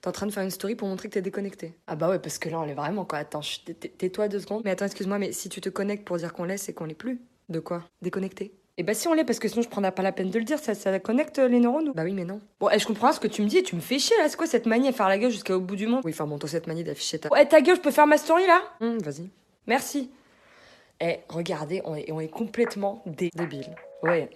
T'es en train de faire une story pour montrer que t'es déconnecté. Ah bah ouais, parce que là on est vraiment quoi. Attends, tais-toi deux secondes. Mais attends, excuse-moi, mais si tu te connectes pour dire qu'on l'est, c'est qu'on l'est plus. De quoi? Déconnecté et bah si on l'est, parce que sinon je prendrais pas la peine de le dire, ça, ça connecte les neurones ou? Bah oui, mais non. Bon, eh, je comprends ce que tu me dis, tu me fais chier là, c'est quoi cette manie à faire la gueule jusqu'au bout du monde? Oui, enfin bon, toi cette manie d'afficher ta... Ouais, ta gueule, je peux faire ma story là? Hum, Vas-y. Merci. Eh, regardez, on est, on est complètement dé- débiles. Ouais.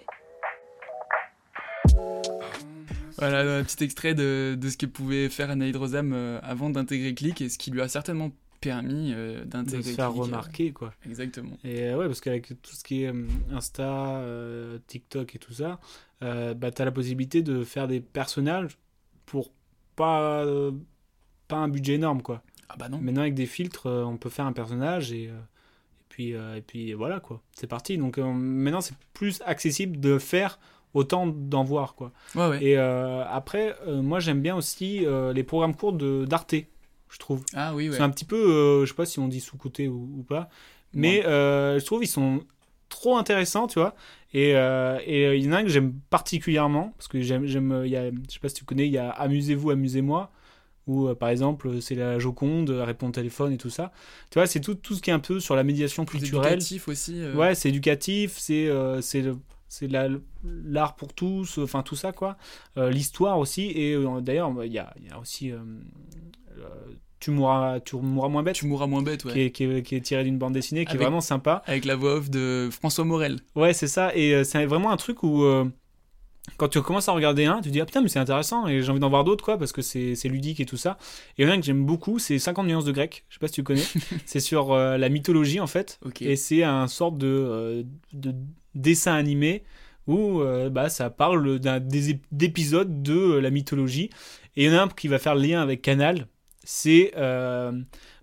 Voilà, un petit extrait de, de ce que pouvait faire Anaïd Rosam euh, avant d'intégrer Click et ce qui lui a certainement permis euh, de d'intégrer. se faire remarquer quoi. Exactement. Et euh, ouais, parce qu'avec tout ce qui est euh, Insta, euh, TikTok et tout ça, bah, tu as la possibilité de faire des personnages pour pas, pas un budget énorme quoi. Ah bah non. Maintenant avec des filtres, on peut faire un personnage et, et puis et puis voilà quoi. C'est parti. Donc maintenant c'est plus accessible de faire autant d'en voir quoi. Ouais, ouais. Et après, moi j'aime bien aussi les programmes courts de d'Arte, je trouve. Ah oui, ouais. C'est un petit peu, euh, je sais pas si on dit sous-côté ou, ou pas, mais euh, je trouve ils sont trop intéressants, tu vois. Et euh, et, euh, il y en a un que j'aime particulièrement parce que j'aime, j'aime, il y a, je sais pas si tu connais, il y a Amusez-vous, amusez-moi. Où, par exemple, c'est la Joconde, répond au téléphone et tout ça. Tu vois, c'est tout, tout ce qui est un peu sur la médiation culturelle. éducatif aussi. Ouais, c'est éducatif, c'est c'est le- c'est la- l'art pour tous, enfin tout ça quoi. Euh, L'histoire aussi, et euh, d'ailleurs, il y y a aussi tu, mourras, tu mourras moins bête. Tu mourras moins bête, ouais. Qui est, qui est- qui est tiré d'une bande dessinée, qui Avec- est vraiment sympa. Avec la voix off de François Morel. Ouais, c'est ça, et euh, c'est vraiment un truc où. euh, quand tu commences à regarder un, tu te dis ah putain mais c'est intéressant et j'ai envie d'en voir d'autres quoi parce que c'est ludique et tout ça. Et il y en a un que j'aime beaucoup, c'est 50 nuances de grec. Je sais pas si tu connais. c'est sur euh, la mythologie en fait. Et c'est un sorte de, euh, de dessin animé où euh, bah, ça parle d'épisodes de euh, la mythologie. Et il y en a un qui va faire le lien avec Canal. C'est euh,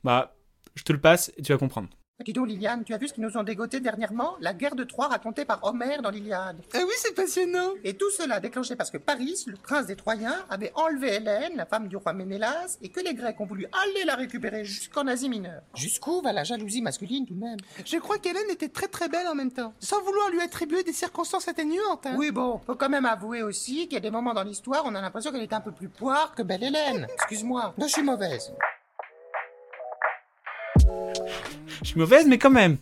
bah je te le passe et tu vas comprendre. Dis donc, Liliane, tu as vu ce qu'ils nous ont dégoté dernièrement? La guerre de Troie racontée par Homère dans l'Iliade. Ah oui, c'est passionnant Et tout cela déclenché parce que Paris, le prince des Troyens, avait enlevé Hélène, la femme du roi Ménélas, et que les Grecs ont voulu aller la récupérer jusqu'en Asie mineure. Jusqu'où va la jalousie masculine tout de même? Je crois qu'Hélène était très très belle en même temps, sans vouloir lui attribuer des circonstances atténuantes. hein. Oui, bon, faut quand même avouer aussi qu'il y a des moments dans l'histoire où on a l'impression qu'elle était un peu plus poire que belle Hélène. Excuse-moi, non, je suis mauvaise. Je suis mauvaise, mais quand même.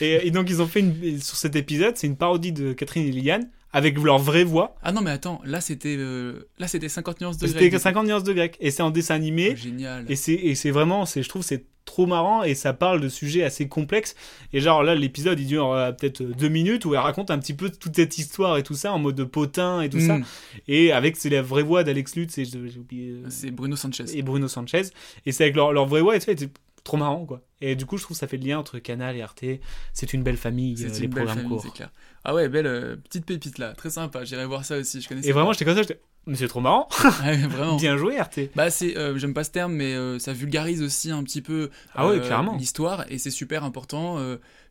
et, et donc, ils ont fait une, sur cet épisode, c'est une parodie de Catherine et Liliane avec leur vraie voix. Ah non, mais attends, là c'était euh, là c'était 50 nuances de grec. C'était 50 nuances de grec. Et c'est en dessin animé. Oh, génial. Et c'est, et c'est vraiment, c'est, je trouve, c'est trop marrant et ça parle de sujets assez complexes. Et genre là, l'épisode, il dure euh, peut-être deux minutes où elle raconte un petit peu toute cette histoire et tout ça en mode de potin et tout ça. Mm. Et avec, c'est la vraie voix d'Alex Lutz et j'ai oublié. euh, C'est Bruno Sanchez. Et Bruno Sanchez. Et c'est avec leur, leur vraie voix et tout ça, trop marrant quoi. Et du coup, je trouve que ça fait le lien entre Canal et Arte. C'est une belle famille, C'est euh, une les belle programmes famille, courts. clair. Ah ouais, belle euh, petite pépite là, très sympa. J'irai voir ça aussi. Je connaissais. Et vraiment, j'étais comme ça, j'étais. Mais c'est trop marrant. Ouais, vraiment. Bien joué, Arte. Bah c'est, euh, j'aime pas ce terme, mais euh, ça vulgarise aussi un petit peu. Ah ouais, clairement. L'histoire et c'est super important.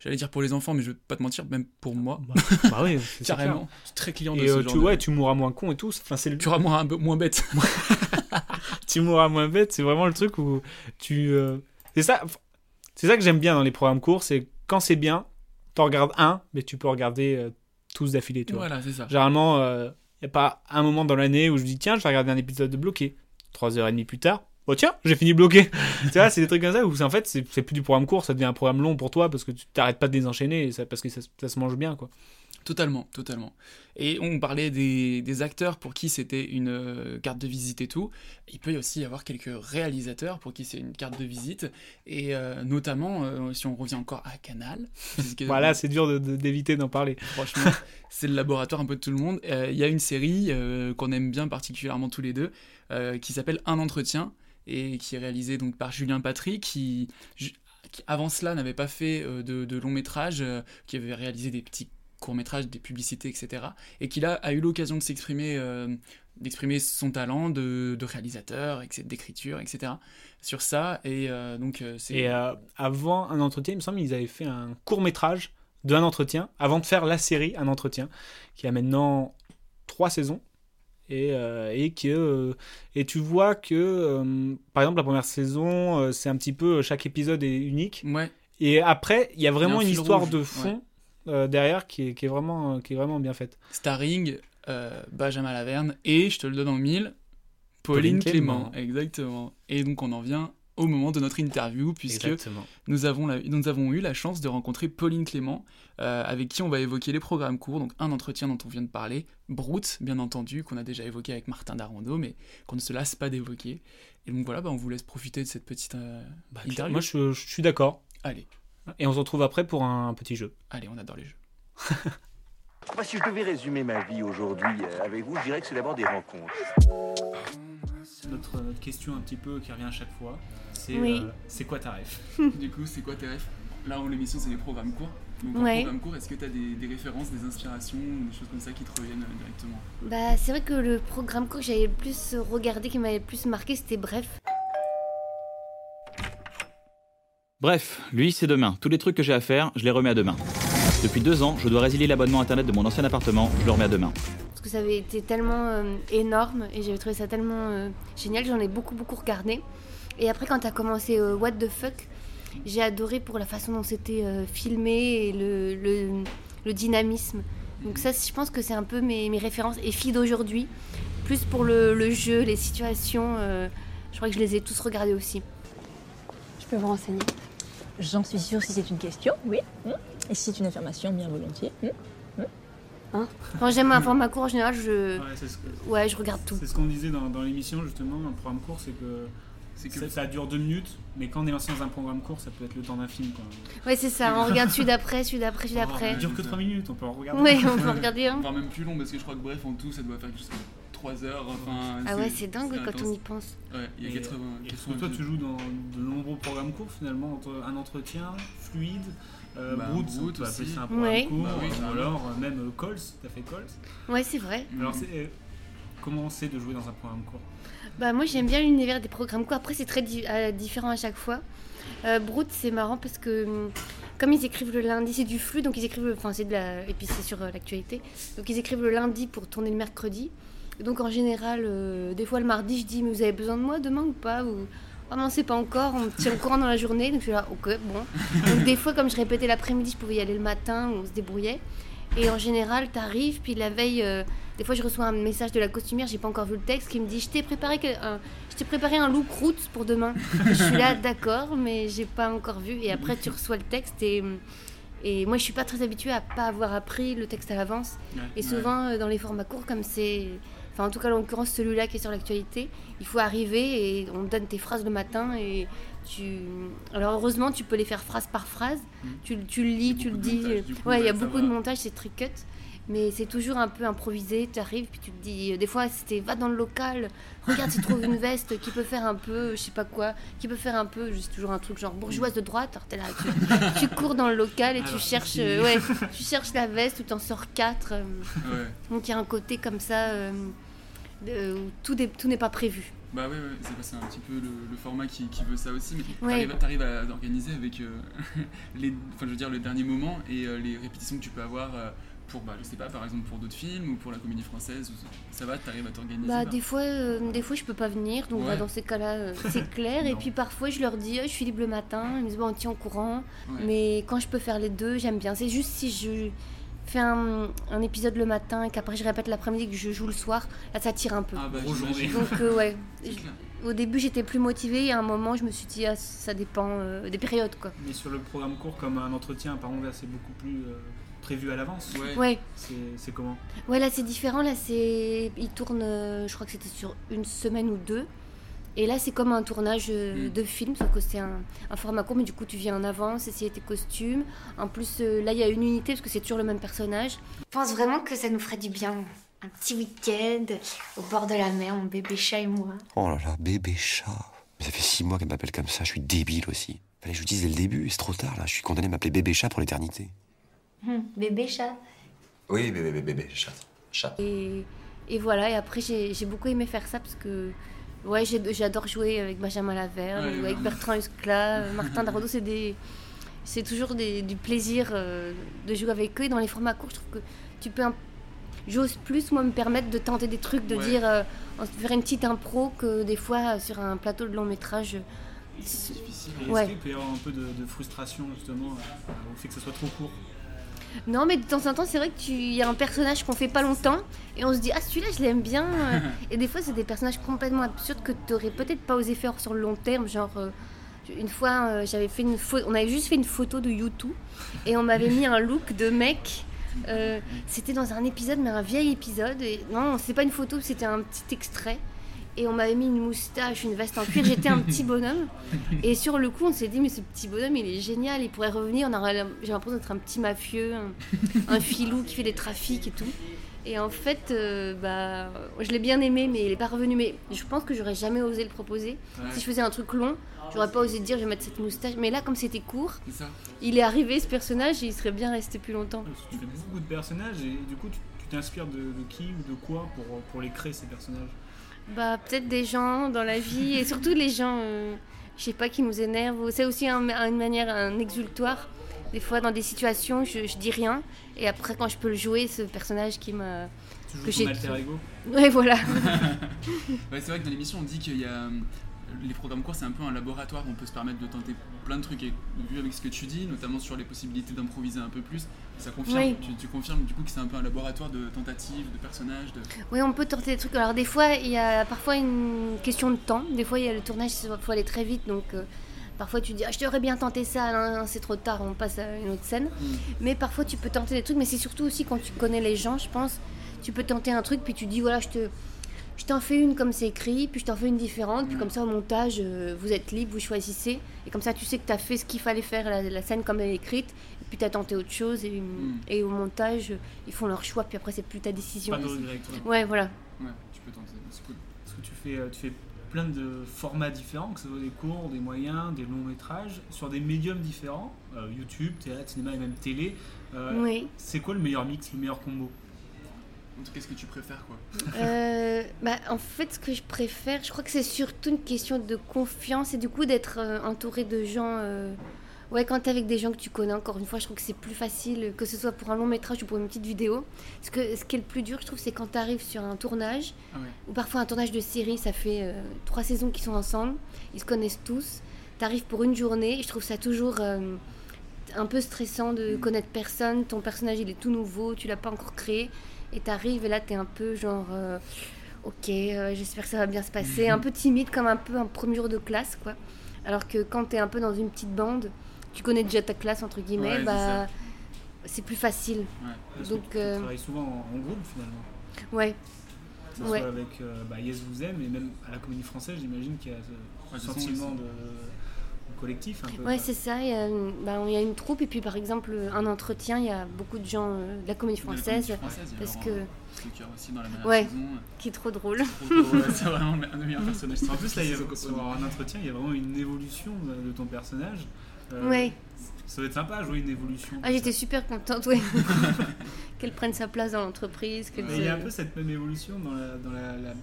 J'allais dire pour les enfants, mais je vais pas te mentir, même pour moi. Bah oui, c'est carrément. Je suis très client de Et ce genre tu, de- ouais, tu mourras moins con et tout. Enfin, c'est le... Tu mourras moins bête. tu mourras moins bête. C'est vraiment le truc où tu. Euh, C'est ça. C'est ça que j'aime bien dans les programmes courts, c'est quand c'est bien, t'en regardes un, mais tu peux regarder euh, tous d'affilée, tu vois. Voilà, c'est ça. Généralement, il n'y a pas un moment dans l'année où je dis tiens, je vais regarder un épisode de bloqué. Trois heures et demie plus tard, oh tiens, j'ai fini bloqué. tu vois, c'est des trucs comme ça où c'est- en fait, c'est c'est plus du programme court, ça devient un programme long pour toi parce que tu t'arrêtes pas de les enchaîner et ça, parce que ça, ça se mange bien, quoi. Totalement, totalement. Et on parlait des, des acteurs pour qui c'était une euh, carte de visite et tout. Il peut aussi y avoir quelques réalisateurs pour qui c'est une carte de visite. Et euh, notamment, euh, si on revient encore à Canal. Voilà, c'est dur de- de- d'éviter d'en parler. Franchement, c'est le laboratoire un peu de tout le monde. Il y a une série qu'on aime bien particulièrement tous les deux, qui s'appelle Un entretien, et qui est réalisée donc par Julien Patry, qui, avant cela n'avait pas fait de, de long métrage, qui avait réalisé des petits courts métrages, des publicités, etc. Et qui là a eu l'occasion de s'exprimer, euh, d'exprimer son talent de, de réalisateur, etc., d'écriture, etc. Sur ça, et euh, donc euh, c'est Et avant un entretien, il me semble qu'ils avaient fait un court métrage de un entretien, avant de faire la série Un entretien, qui a maintenant trois saisons. Et, euh, et, que, euh, et tu vois que, euh, par exemple, la première saison, c'est un petit peu, chaque épisode est unique. Ouais. Et après, il y a y a vraiment un une histoire rouge, de fond euh, derrière qui est, qui, est vraiment, qui est vraiment bien faite. Starring euh, Benjamin Laverne et, je te le donne en mille, Pauline Pauline, Clément. Clément. Exactement. Et donc on en vient au moment de notre interview, puisque Exactement. nous avons, la- nous avons eu la chance de rencontrer Pauline Clément, euh, avec qui on va évoquer les programmes courts, donc un entretien dont on vient de parler, Brute, bien entendu, qu'on a déjà évoqué avec Martin Darondo, mais qu'on ne se lasse pas d'évoquer. Et donc voilà, bah, on vous laisse profiter de cette petite euh, interview. Moi, je, je suis d'accord. Allez. Et on se retrouve après pour un petit jeu. Allez, on adore les jeux. Moi, si je devais résumer ma vie aujourd'hui euh, avec vous, je dirais que c'est d'abord des rencontres. notre, notre question un petit peu qui revient à chaque fois. C'est Oui. euh, c'est quoi ta ref Du coup, c'est quoi tes refs Là, en l'émission, c'est les programmes courts. Donc, en Ouais. programme court, est-ce que tu as des, des références, des inspirations, des choses comme ça qui te reviennent euh, directement? Bah, c'est vrai que le programme court que j'avais le plus regardé, qui m'avait le plus marqué, c'était Bref. Bref, lui, c'est demain. Tous les trucs que j'ai à faire, je les remets à demain. Depuis deux ans, je dois résilier l'abonnement internet de mon ancien appartement, je le remets à demain. Parce que ça avait été tellement euh, énorme et j'avais trouvé ça tellement euh, génial. J'en ai beaucoup, beaucoup regardé. Et après, quand t'as commencé euh, What the fuck, j'ai adoré pour la façon dont c'était euh, filmé et le, le- le dynamisme. Donc, ça, je pense que c'est un peu mes, mes références. Et filles d'aujourd'hui, plus pour le, le jeu, les situations, euh, je crois que je les ai tous regardées aussi. Je peux vous renseigner J'en suis sûre si c'est une question, oui. Hmm. Et si c'est une affirmation, bien volontiers. Hmm. Hmm. Hein Quand j'aime un format court, en général, je, Ouais, c'est ce que- ouais, je regarde tout. C'est ce qu'on disait dans, dans l'émission justement, un programme court, c'est que, ça, ça dure deux minutes, mais quand on est lancé dans un programme court, ça peut être le temps d'un film. Quoi. Ouais, c'est ça. On regarde celui d'après, celui d'après, celui d'après. Il dure que 3 minutes, on peut en regarder. Ouais, on peut en regarder un. Voire même plus long, parce que je crois que bref, en tout, ça doit faire jusqu'à 3 heures. Enfin, Ah ouais, c'est dingue quand intense. on y pense. Ouais, il y a Et- 80. et toi, tu joues dans de nombreux programmes courts finalement, entre un entretien fluide, euh, Bah, appeler aussi. ça un programme Ouais. court, Bah oui, ou alors euh, même euh, Coles, t'as fait Coles. Ouais, c'est vrai. Alors, c'est, euh, comment c'est de jouer dans un programme court? Bah moi j'aime bien l'univers des programmes courts. Après c'est très di- euh, différent à chaque fois. Euh, Brut c'est marrant parce que hum, comme ils écrivent le lundi, c'est du flux donc ils écrivent, le- enfin c'est de la, et puis c'est sur euh, l'actualité. Donc ils écrivent le lundi pour tourner le mercredi. Donc en général, euh, des fois le mardi je dis mais vous avez besoin de moi demain ou pas ou oh non c'est pas encore, on me tient au courant dans la journée donc je suis là ok bon. Donc des fois comme je répétais l'après-midi je pouvais y aller le matin on se débrouillait. Et en général, t'arrives, puis la veille, euh, des fois je reçois un message de la costumière, j'ai pas encore vu le texte, qui me dit Je t'ai préparé, un, je t'ai préparé un look roots pour demain. je suis là, d'accord, mais j'ai pas encore vu. Et après, tu reçois le texte, et, et moi je suis pas très habituée à pas avoir appris le texte à l'avance. Ouais, et souvent, euh, dans les formats courts, comme c'est. Enfin, en tout cas, en l'occurrence, celui-là qui est sur l'actualité, il faut arriver et on te donne tes phrases le matin et tu. Alors, heureusement, tu peux les faire phrase par phrase. Tu, tu le lis, tu le dis. coup, ouais, il y a beaucoup va. de montage, c'est très cut. Mais c'est toujours un peu improvisé. Tu arrives, puis tu te dis. Des fois, c'était va dans le local, regarde si tu trouves une veste qui peut faire un peu, je sais pas quoi, qui peut faire un peu, juste toujours un truc genre bourgeoise de droite. Alors, là, tu, tu cours dans le local et tu cherches. euh, ouais, tu cherches la veste où t'en sors quatre. euh, Ouais. donc il y a un côté comme ça euh, où tout n'est tout n'est pas prévu. Bah ouais, ouais, c'est un petit peu le, le format qui, qui veut ça aussi, mais Ouais. t'arrives t'arrives à organiser avec euh, les, enfin, je veux dire, le dernier moment et euh, les répétitions que tu peux avoir euh, pour, bah, je sais pas, par exemple pour d'autres films ou pour la comédie française, ça va, t'arrives à t'organiser Bah, bah. des fois, euh, des fois je peux pas venir, donc bah, dans ces cas-là, euh, c'est clair. et puis parfois, je leur dis, je suis libre le matin, ils me disent, bon, on tient au courant. Ouais. Mais quand je peux faire les deux, j'aime bien. C'est juste si je fais un, un épisode le matin et qu'après je répète l'après-midi que je joue le soir, là ça tire un peu. Ah bah. Donc euh, ouais. Au début, j'étais plus motivée et à un moment, je me suis dit, ah, ça dépend euh, des périodes quoi. Mais sur le programme court, comme un entretien, par là, c'est beaucoup plus euh, prévu à l'avance. Ouais. Ouais. C'est comment? Ouais, là c'est différent. Là, c'est. Il tourne, euh, je crois que c'était sur une semaine ou deux. Et là, c'est comme un tournage euh, Mm. de film, sauf que c'est un, un format court, mais du coup, tu viens en avance, essayer tes costumes. En plus, euh, là, il y a une unité parce que c'est toujours le même personnage. Je pense vraiment que ça nous ferait du bien. Un petit week-end au bord de la mer, mon bébé chat et moi. Oh là là, bébé chat. Mais ça fait six mois qu'elle m'appelle comme ça, je suis débile aussi. Fallait que je vous dise dès le début, c'est trop tard là, je suis condamné à m'appeler bébé chat pour l'éternité. Hum, bébé chat. Oui, bébé, bébé, bébé, chat. Chat. Et, et voilà, et après, j'ai j'ai beaucoup aimé faire ça parce que. Ouais, j'adore jouer avec Benjamin Laverne, Ouais, ou avec. Bertrand Huskla, euh, Martin Dardo, c'est des. C'est toujours des- du plaisir euh, de jouer avec eux. Et dans les formats courts, je trouve que tu peux. un- J'ose plus, moi, me permettre de tenter des trucs, de Ouais. dire. euh, faire une petite impro que des fois, sur un plateau de long métrage. C'est difficile. Est-ce Ouais. qu'il peut y avoir un peu de, de frustration justement au fait que ce soit trop court? Non, mais de temps en temps, c'est vrai qu'il y a un personnage qu'on fait pas longtemps et on se dit, ah, celui-là, je l'aime bien. et des fois, c'est des personnages complètement absurdes que tu aurais peut-être pas osé faire sur le long terme. Genre, euh, une fois, euh, j'avais fait une photo, on avait juste fait une photo de YouTube et on m'avait mis un look de mec. euh, c'était dans un épisode, mais un vieil épisode. Et non, c'est pas une photo, c'était un petit extrait. Et on m'avait mis une moustache, une veste en cuir. J'étais un petit bonhomme. Et sur le coup, on s'est dit, mais ce petit bonhomme, il est génial. Il pourrait revenir. On aurait, j'ai l'impression d'être un petit mafieux, un, un filou qui fait des trafics et tout. Et en fait, euh, bah, je l'ai bien aimé, mais il est pas revenu. Mais je pense que j'aurais jamais osé le proposer. Ouais. Si je faisais un truc long, j'aurais pas osé dire je vais mettre cette moustache. Mais là, comme c'était court, ça. il est arrivé ce personnage et il serait bien resté plus longtemps. Tu fais beaucoup de personnages et du coup, tu tu t'inspires de, de qui ou de quoi pour, pour les créer ces personnages? Bah, peut-être des gens dans la vie et surtout les gens, euh, je sais pas, qui nous énervent. C'est aussi un- une manière, un exultoire. Des fois, dans des situations, je, je dis rien et après, quand je peux le jouer, ce personnage qui m'a. Que j'ai- alter ego Ouais, voilà. Ouais, c'est vrai que dans l'émission, on dit qu'il y a. Les programmes courts, c'est un peu un laboratoire où on peut se permettre de tenter plein de trucs. Et vu avec ce que tu dis, notamment sur les possibilités d'improviser un peu plus, ça confirme. Oui. Tu, tu confirmes du coup que c'est un peu un laboratoire de tentatives, de personnages. De... Oui, on peut tenter des trucs. Alors des fois, il y a parfois une question de temps. Des fois, il y a le tournage, il faut aller très vite, donc euh, parfois tu dis, ah, je t'aurais bien tenté ça, non, non, c'est trop tard, on passe à une autre scène. Mais parfois, tu peux tenter des trucs, mais c'est surtout aussi quand tu connais les gens, je pense. Tu peux tenter un truc, puis tu dis, voilà, je te, je t'en fais une comme c'est écrit, puis je t'en fais une différente, puis comme ça au montage, euh, vous êtes libre, vous choisissez, et comme ça tu sais que tu as fait ce qu'il fallait faire, la, la scène comme elle est écrite, et puis tu as tenté autre chose, et, et au montage, ils font leur choix, puis après c'est plus ta décision. Pas de regret, toi. Ouais, voilà. Ouais, tu peux tenter. C'est cool. Parce que tu fais, euh, tu fais plein de formats différents, que ce soit des courts, des moyens, des longs métrages, sur des médiums différents, euh, YouTube, théâtre, cinéma et même télé. Euh, Oui. C'est quoi le meilleur mix, le meilleur combo? Qu'est-ce que tu préfères quoi Euh, bah, en fait, ce que je préfère, je crois que c'est surtout une question de confiance et du coup d'être euh, entouré de gens. euh, Ouais, quand t'es avec des gens que tu connais, encore une fois, je trouve que c'est plus facile, que ce soit pour un long métrage ou pour une petite vidéo. Parce que ce qui est le plus dur, je trouve, c'est quand t'arrives sur un tournage, Ah ouais. ou parfois un tournage de série, ça fait euh, trois saisons qu'ils sont ensemble, ils se connaissent tous. T'arrives pour une journée, et je trouve ça toujours un peu stressant de connaître personne. Ton personnage, il est tout nouveau, tu l'as pas encore créé, et t'arrives et là, t'es un peu genre, euh, ok, euh, j'espère que ça va bien se passer, un peu timide, comme un peu un premier jour de classe, quoi. Alors que quand t'es un peu dans une petite bande, tu connais déjà ta classe entre guillemets, Ouais, c'est bah c'est plus facile. Parce que Donc tu, tu euh, travailles souvent en, en groupe finalement. ouais. Que ce Ouais. soit avec euh, bah, Yes Vous Aime et même à la comédie française, j'imagine qu'il y a ce Ouais, sentiment de collectif un peu. Ouais, c'est ça. Il y, a une, bah, il y a une troupe et puis par exemple un entretien, il y a beaucoup de gens euh, de la comédie De la française. comédie française, il y a parce que Stocker aussi dans la ouais, saison. qui est trop drôle. C'est vraiment un des meilleurs personnages. En plus, là, il y a, sur un entretien, il y a vraiment une évolution de, ton personnage. Euh, Ouais. Ça doit être sympa à jouer une évolution. Ah, j'étais super contente, ouais. Qu'elle prenne sa place dans l'entreprise. il y a un peu cette même évolution dans la, dans la, la,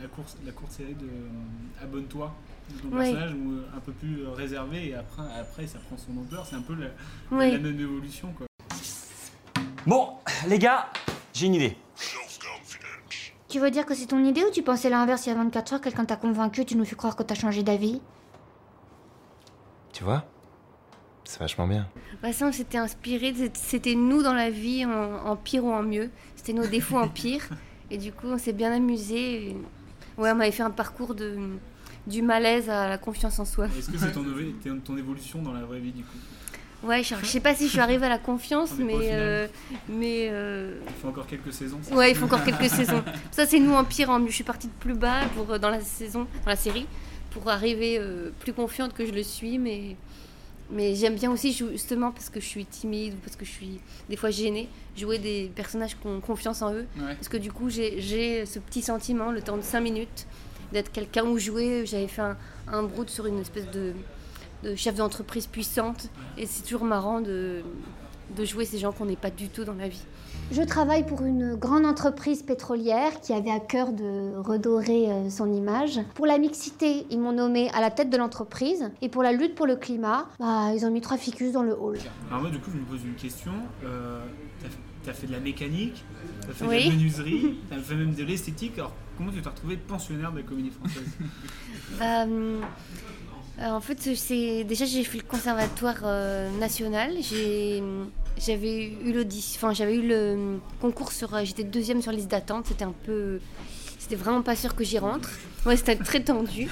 la course, la courte série de euh, Abonne-toi, personnage, un peu plus euh, réservé et après, après ça prend son ampleur. C'est un peu la, même évolution. Quoi. Bon, les gars, j'ai une idée. Tu veux dire que c'est ton idée ou tu pensais l'inverse il y a 24 heures, quelqu'un t'a convaincu, tu nous fais croire que t'as changé d'avis? Tu vois? C'est vachement bien. Bah ça, on s'était inspiré, c'était nous dans la vie, en, en pire ou en mieux. C'était nos défauts en pire. Et du coup, on s'est bien amusé. Ouais, on m'avait fait un parcours de, du malaise à la confiance en soi. Est-ce que c'est ton, évo- ton- ton évolution dans la vraie vie du coup? Ouais, je, je sais pas si je suis arrivée à la confiance, mais. euh, mais euh, Il faut encore quelques saisons. ça Ouais, il faut encore quelques saisons. Ça, c'est nous en pire, en mieux. Je suis partie de plus bas pour, euh, dans la saison, dans la série, pour arriver euh, plus confiante que je le suis, mais. Mais j'aime bien aussi, justement, parce que je suis timide ou parce que je suis des fois gênée, jouer des personnages qui ont confiance en eux. Ouais. Parce que du coup, j'ai j'ai ce petit sentiment, le temps de 5 minutes, d'être quelqu'un ou jouer. J'avais fait un, un brood sur une espèce de, de chef d'entreprise puissante. Et c'est toujours marrant de, de jouer ces gens qu'on n'est pas du tout dans la vie. Je travaille pour une grande entreprise pétrolière qui avait à cœur de redorer euh, son image. Pour la mixité, ils m'ont nommé à la tête de l'entreprise. Et pour la lutte pour le climat, bah, ils ont mis trois ficus dans le hall. Alors moi du coup je me pose une question. Euh, t'as, as fait de la mécanique, t'as fait de la menuiserie, t'as fait même de l'esthétique. Alors comment tu t'es retrouvé pensionnaire de la comédie française Bah, euh, en fait, déjà j'ai fait le conservatoire euh, national. J'avais eu le concours sur, euh, j'étais deuxième sur liste d'attente. C'était un peu, c'était vraiment pas sûr que j'y rentre. Ouais, c'était très tendu.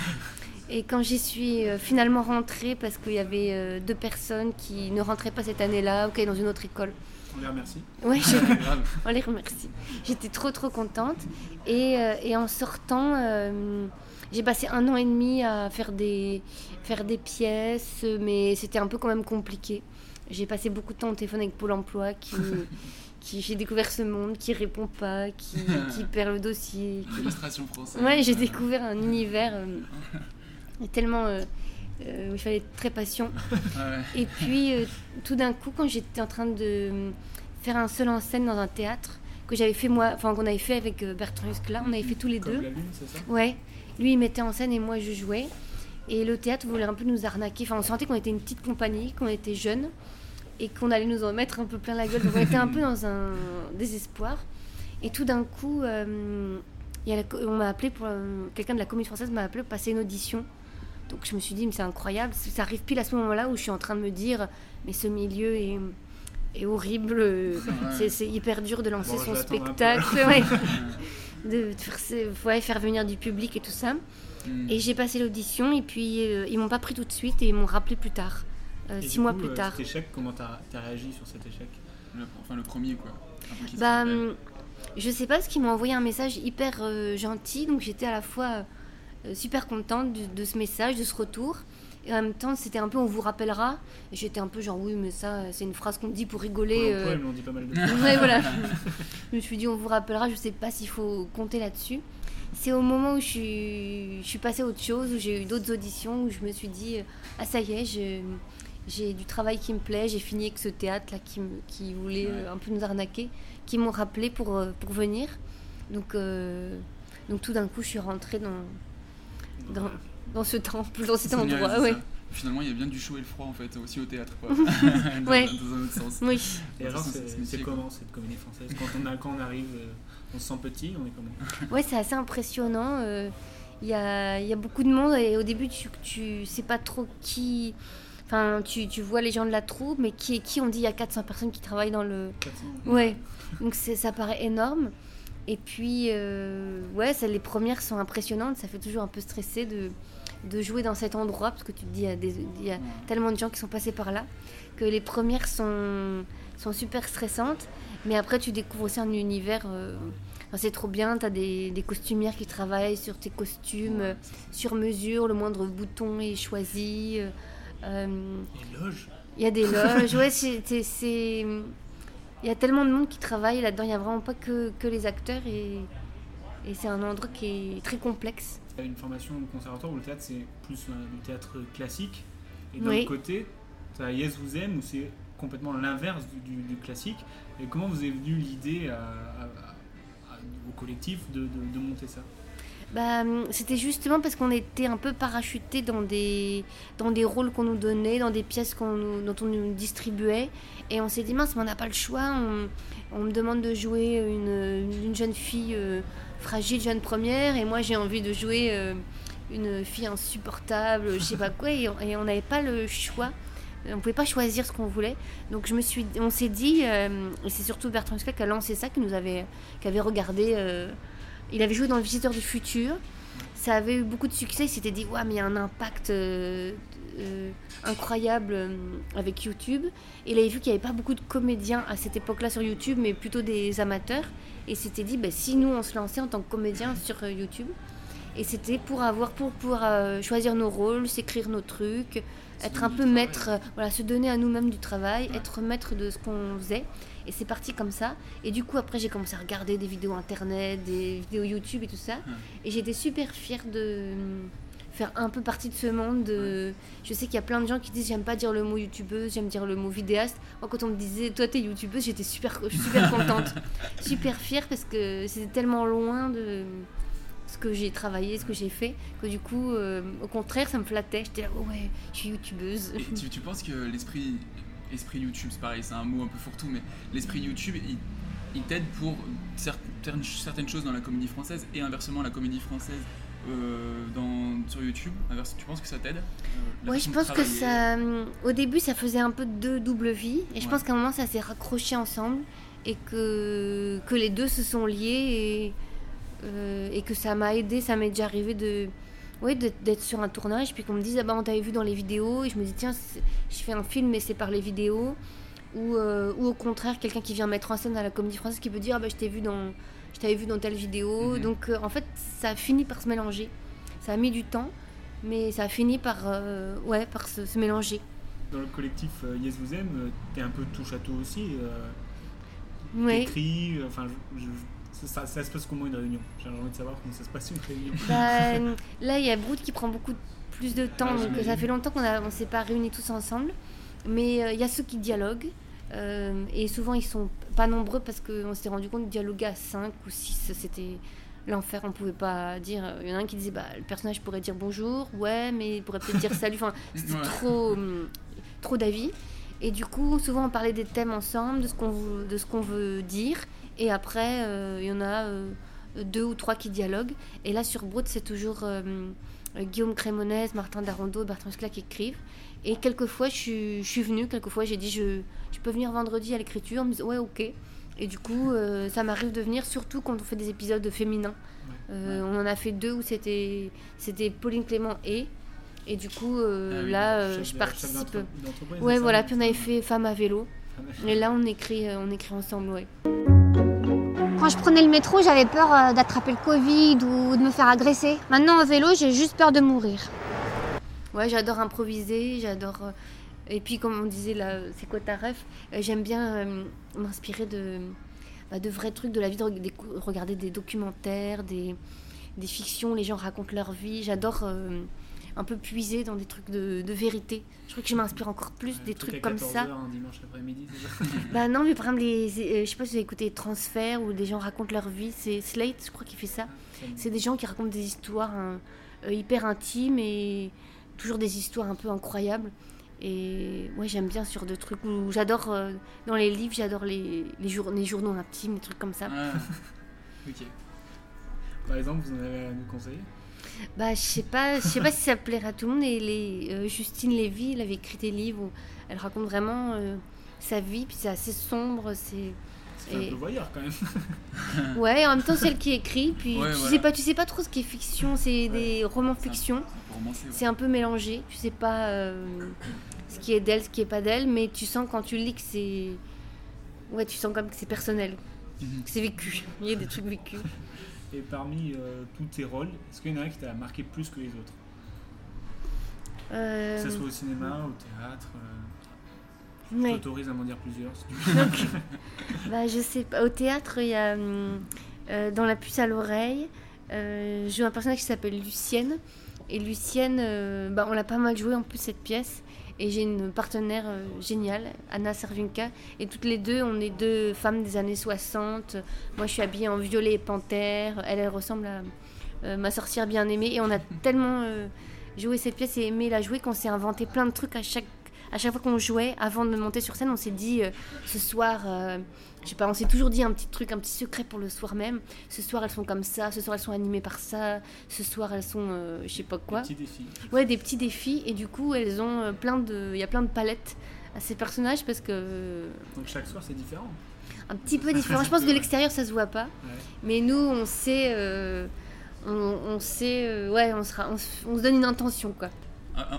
Et quand j'y suis finalement rentrée, parce qu'il y avait deux personnes qui ne rentraient pas cette année-là ou qui allaient dans une autre école. On les remercie. Je... Grave. on les remercie. J'étais trop trop contente. Et, euh, et en sortant, euh, j'ai passé un an et demi à faire des, faire des pièces, mais c'était un peu quand même compliqué. J'ai passé beaucoup de temps au téléphone avec Pôle emploi qui. qui j'ai découvert ce monde, qui répond pas, qui, qui perd le dossier. qui- L'illustration française. Ouais, j'ai découvert un univers euh, tellement euh, euh, il fallait être très patient. Ouais. Et puis, euh, tout d'un coup, quand j'étais en train de faire un seul en scène dans un théâtre, que j'avais fait moi, enfin qu'on avait fait avec euh, Bertrand Huskla, on avait fait tous les Comme deux. la lune, c'est ça? Ouais, lui il mettait en scène et moi je jouais. Et le théâtre voulait un peu nous arnaquer. Enfin, on sentait qu'on était une petite compagnie, qu'on était jeunes et qu'on allait nous en mettre un peu plein la gueule. Donc on était un peu dans un désespoir. Et tout d'un coup, euh, il y a la co- on m'a appelé pour quelqu'un de la comédie française m'a appelé pour passer une audition. Donc je me suis dit, mais c'est incroyable. Ça arrive pile à ce moment-là où je suis en train de me dire, mais ce milieu est, est horrible. C'est- hyper dur de lancer Bon, son spectacle. ouais. de faire, ce- ouais, faire venir du public et tout ça. Mm. Et j'ai passé l'audition et puis euh, ils m'ont pas pris tout de suite et ils m'ont rappelé plus tard, euh, six mois plus euh, tard. Cet échec, comment t'as as réagi sur cet échec? Le- enfin, le premier, quoi. Bah, hum, je sais pas, parce qu'ils m'ont envoyé un message hyper euh, gentil, donc j'étais à la fois euh, super contente de, de ce message, de ce retour. Et en même temps, c'était un peu on vous rappellera. Et j'étais un peu genre oui, mais ça, c'est une phrase qu'on dit pour rigoler. Emploi, euh. l'ont dit pas mal de ouais, voilà. je me suis dit on vous rappellera, je sais pas s'il faut compter là-dessus. C'est au moment où je suis, je suis passée à autre chose, où j'ai eu d'autres auditions, où je me suis dit ah ça y est, je- j'ai du travail qui me plaît, j'ai fini avec ce théâtre là qui, me- qui voulait euh, un peu nous arnaquer, qui m'ont rappelé pour, euh, pour venir. Donc, euh, donc tout d'un coup, je suis rentrée dans, dans, dans ce temple, dans cet génial, endroit. ouais. Finalement, il y a bien du chaud et le froid en fait, aussi au théâtre. Quoi. Ouais. dans, dans un autre sens. Oui. Et alors, C'est- comment cette comédie française quand on, a, quand on arrive, euh, on se sent petit, on est comment Ouais, c'est assez impressionnant. euh, Il y, a, il y a beaucoup de monde et au début, tu, tu sais pas trop qui. Enfin, tu, tu vois les gens de la troupe, mais qui est qui? On dit il y a 400 personnes qui travaillent dans le. 400. Ouais, donc c'est- ça paraît énorme. Et puis, euh, ouais, ça, les premières sont impressionnantes. Ça fait toujours un peu stresser de, de jouer dans cet endroit parce que tu te dis, il y a, des, il y a tellement de gens qui sont passés par là que les premières sont, sont super stressantes. Mais après, tu découvres aussi un univers. euh, c'est trop bien. Tu as des, des costumières qui travaillent sur tes costumes euh, sur mesure. Le moindre bouton est choisi. euh, euh, Les loges? il y a des loges, ouais, c'est. Il y a tellement de monde qui travaille là-dedans, il n'y a vraiment pas que, que les acteurs et, et c'est un endroit qui est très complexe. Tu as une formation au conservatoire où le théâtre c'est plus du théâtre classique. Et d'un Oui. côté, tu as Yes Vous Aime où c'est complètement l'inverse du, du- du classique. Et comment vous est venue l'idée à- à- à- au collectif de, de- de monter ça? Bah, c'était justement parce qu'on était un peu parachutés dans des, dans des rôles qu'on nous donnait, dans des pièces dont on nous distribuait. Et on s'est dit, mince, mais on n'a pas le choix. On, me demande de jouer une, une jeune fille euh, fragile, jeune première, et moi j'ai envie de jouer euh, une fille insupportable, je sais pas quoi. Et on n'avait pas le choix. On pouvait pas choisir ce qu'on voulait. Donc je me suis, on s'est dit, euh, et c'est surtout Bertrand Huskla qui a lancé ça, qui nous avait, qui avait regardé. euh, il avait joué dans Le Visiteur du Futur. Ça avait eu beaucoup de succès. Il s'était dit, ouais, mais il y a un impact euh, euh, incroyable euh, avec YouTube. Et il avait vu qu'il n'y avait pas beaucoup de comédiens à cette époque-là sur YouTube, mais plutôt des amateurs. Et il s'était dit, bah, si nous on se lançait en tant que comédien sur YouTube. Et c'était pour avoir, pour pouvoir choisir nos rôles, s'écrire nos trucs, être un peu maître, voilà, se donner à nous-mêmes du travail, être maître de ce qu'on faisait. Et c'est parti comme ça. Et du coup, après, j'ai commencé à regarder des vidéos internet, des vidéos YouTube et tout ça. Et j'étais super fière de euh, faire un peu partie de ce monde. de- Je sais qu'il y a plein de gens qui disent j'aime pas dire le mot youtubeuse, j'aime dire le mot vidéaste. Moi, quand on me disait toi t'es youtubeuse, j'étais super, super contente, super fière parce que c'était tellement loin de ce que j'ai travaillé, ce que j'ai fait, que du coup, euh, au contraire, ça me flattait. J'étais là, oh ouais, je suis youtubeuse. Et tu, tu penses que l'esprit esprit YouTube, c'est pareil, c'est un mot un peu fourre-tout, mais l'esprit YouTube, il, il t'aide pour certaines, certaines choses dans la comédie française et inversement la comédie française euh, dans, sur YouTube. Tu penses que ça t'aide euh, Ouais, je pense que ça. hum, Au début, ça faisait un peu deux doubles vies. Et je Ouais. pense qu'à un moment, ça s'est raccroché ensemble. Et que, que les deux se sont liés. Et, euh, et que ça m'a aidé. Ça m'est déjà arrivé de. Ouais, d'être sur un tournage. Puis qu'on me dise, ah bah, on t'avait vu dans les vidéos. Et je me dis, tiens, je fais un film, mais c'est par les vidéos. Ou, euh, ou au contraire, quelqu'un qui vient mettre en scène à la comédie française qui peut dire, ah bah, je t'ai vu dans. Je t'avais vu dans telle vidéo. Mhm. Donc, euh, en fait, ça a fini par se mélanger. Ça a mis du temps, mais ça a fini par, euh, ouais, par se, se mélanger. dans le collectif Yes Vous Aime, t'es un peu touche à tout aussi. Ouais. T'écris, enfin, je- je- ça, ça se passe comment une réunion? J'ai envie de savoir comment ça se passe une réunion. Bah, là, il y a Brood qui prend beaucoup plus de temps, Ouais, donc ça fait longtemps qu'on ne s'est pas réunis tous ensemble. Mais euh, il y a ceux qui dialoguent, euh, et souvent ils sont pas nombreux parce qu'on s'est rendu compte que dialoguer à 5 ou 6, c'était l'enfer, on pouvait pas dire. Il y en a un qui disait, bah, le personnage pourrait dire bonjour, ouais, mais il pourrait peut-être dire salut, enfin, c'était Ouais. trop, trop d'avis. Et du coup, souvent on parlait des thèmes ensemble, de ce qu'on veut, de ce qu'on veut dire, et après, euh, il y en a euh, deux ou trois qui dialoguent. Et là, sur Broad, c'est toujours euh, Guillaume Crémonès, Martin Darondo, Bertrand Scla qui écrivent. Et quelquefois, je je suis venue, quelquefois, j'ai dit je, je peux venir vendredi à l'écriture. On me dit ouais, ok. Et du coup, euh, ça m'arrive de venir, surtout quand on fait des épisodes féminins. Euh, On en a fait deux où c'était Pauline Clément et. Et du coup, euh, Ah oui, là, chef je participe. Ouais, voilà. Puis on avait fait Femme à vélo. Femme à vélo. Et là, on écrit, on écrit ensemble, ouais. Quand je prenais le métro, j'avais peur euh, d'attraper le Covid ou de me faire agresser. Maintenant, en vélo, j'ai juste peur de mourir. Ouais, j'adore improviser, j'adore. euh, Et puis, comme on disait là, c'est quoi ta ref? Euh, J'aime bien m'inspirer de, bah, de vrais trucs de la vie, de regarder des documentaires, des, fictions, les gens racontent leur vie. J'adore un peu puiser dans des trucs de, de vérité. Je trouve que je m'inspire encore plus des Truc trucs comme 14 ça. heures un dimanche après-midi, c'est ça Bah non, mais par exemple, les, euh, je sais pas si vous avez écouté Transfert où des gens racontent leur vie. C'est Slate, je crois, qui fait ça. C'est des gens qui racontent des histoires hein, euh, hyper intimes et toujours des histoires un peu incroyables. Et ouais, j'aime bien sur de trucs où j'adore, euh, dans les livres, j'adore les, les, jour- les journaux intimes, des trucs comme ça. Ah, ok. Par exemple, vous en avez à nous conseiller? Bah, je sais pas, je sais pas si ça plairait à tout le monde. Et les, euh, Justine Lévy, elle avait écrit des livres où elle raconte vraiment euh, sa vie, puis c'est assez sombre, c'est. C'est un peu voyeur quand même. Ouais, en même temps, c'est elle qui écrit, puis Ouais, tu, voilà. sais pas, tu sais pas trop ce qui est fiction, c'est des romans fiction. ouais. C'est un peu mélangé, tu sais pas euh, ce qui est d'elle, ce qui est pas d'elle, mais tu sens quand tu lis que c'est. Ouais, tu sens comme que c'est personnel, Mhm. que c'est vécu. Il y a des trucs vécus. Et parmi euh, tous tes rôles, est-ce qu'il y en a un qui t'a marqué plus que les autres? Euh, Que ce soit au cinéma, au théâtre euh, Je Ouais. t'autorise à m'en dire plusieurs si tu veux. Donc, bah, je sais pas. Au théâtre, il y a euh, dans La puce à l'oreille, euh, je joue un personnage qui s'appelle Lucienne. Et Lucienne, euh, bah, on l'a pas mal joué en plus cette pièce. Et j'ai une partenaire euh, géniale, Anna Servinka. Et toutes les deux, on est deux femmes des années 60. Moi, je suis habillée en violet et panthère. Elle, elle ressemble à euh, ma sorcière bien-aimée. Et on a tellement euh, joué cette pièce et aimé la jouer qu'on s'est inventé plein de trucs à chaque fois qu'on jouait, avant de monter sur scène, on s'est dit ce soir, je sais pas, on s'est toujours dit un petit truc, un petit secret pour le soir même. Ce soir elles sont comme ça, ce soir elles sont animées par ça, ce soir elles sont, euh, je sais pas quoi. Des petits défis. Ouais, des petits défis et du coup elles ont euh, plein de, il y a plein de palettes à ces personnages parce que Donc chaque soir c'est différent. un petit peu différent. Je pense que de l'extérieur ça se voit pas, Ouais. mais nous on sait, euh, on, on sait, euh, ouais, on sera, on, se- on se donne une intention quoi.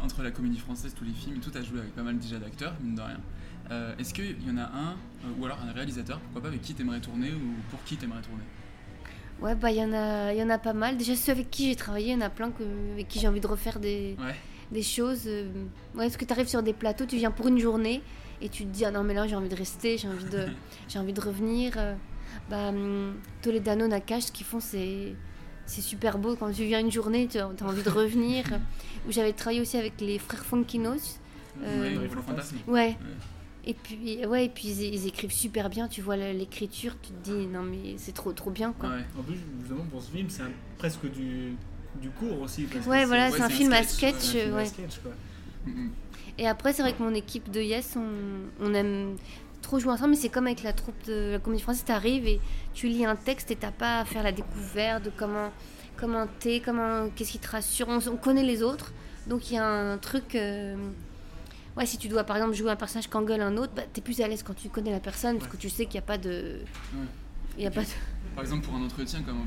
Entre la comédie française, tous les films tout, t'as joué avec pas mal déjà d'acteurs, mine de rien. Euh, Est-ce qu'il y en a un, euh, ou alors un réalisateur, pourquoi pas, avec qui t'aimerais tourner ou pour qui t'aimerais tourner? Ouais, bah il y en a, y en a pas mal. Déjà ceux avec qui j'ai travaillé, il y en a plein que, avec qui j'ai envie de refaire des, Ouais. des choses. euh, Ouais, parce que tu arrives sur des plateaux, tu viens pour une journée et tu te dis ah non mais là j'ai envie de rester, j'ai envie de, envie de revenir. euh. Bah hum, Toledano, Nakash, ce qu'ils font c'est, c'est super beau. Quand tu viens une journée, tu as, envie de revenir. Où j'avais travaillé aussi avec les frères Fonkinos. Ouais, les Folles Fantasmes. Ouais. Et puis, ouais, et puis ils, ils écrivent super bien, tu vois l'écriture, tu te dis non mais c'est trop trop bien quoi. En plus, justement, pour ce film, c'est presque du, du cours aussi. parce que Ouais, voilà, c'est un film à sketch, ouais, un film à ouais. sketch, quoi. Et après, c'est vrai que mon équipe de Yes, on, on aime trop jouer ensemble, mais c'est comme avec la troupe de la comédie française, t'arrives et tu lis un texte et t'as pas à faire la découverte de comment comment t'es, comment qu'est-ce qui te rassure. On, on connaît les autres, donc il y a un truc. euh, ouais, si tu dois par exemple jouer un personnage qu'engueule un autre, bah, t'es plus à l'aise quand tu connais la personne parce que tu sais qu'il n'y a pas de. Ouais. Il y a pas de... Par exemple, pour un entretien, comme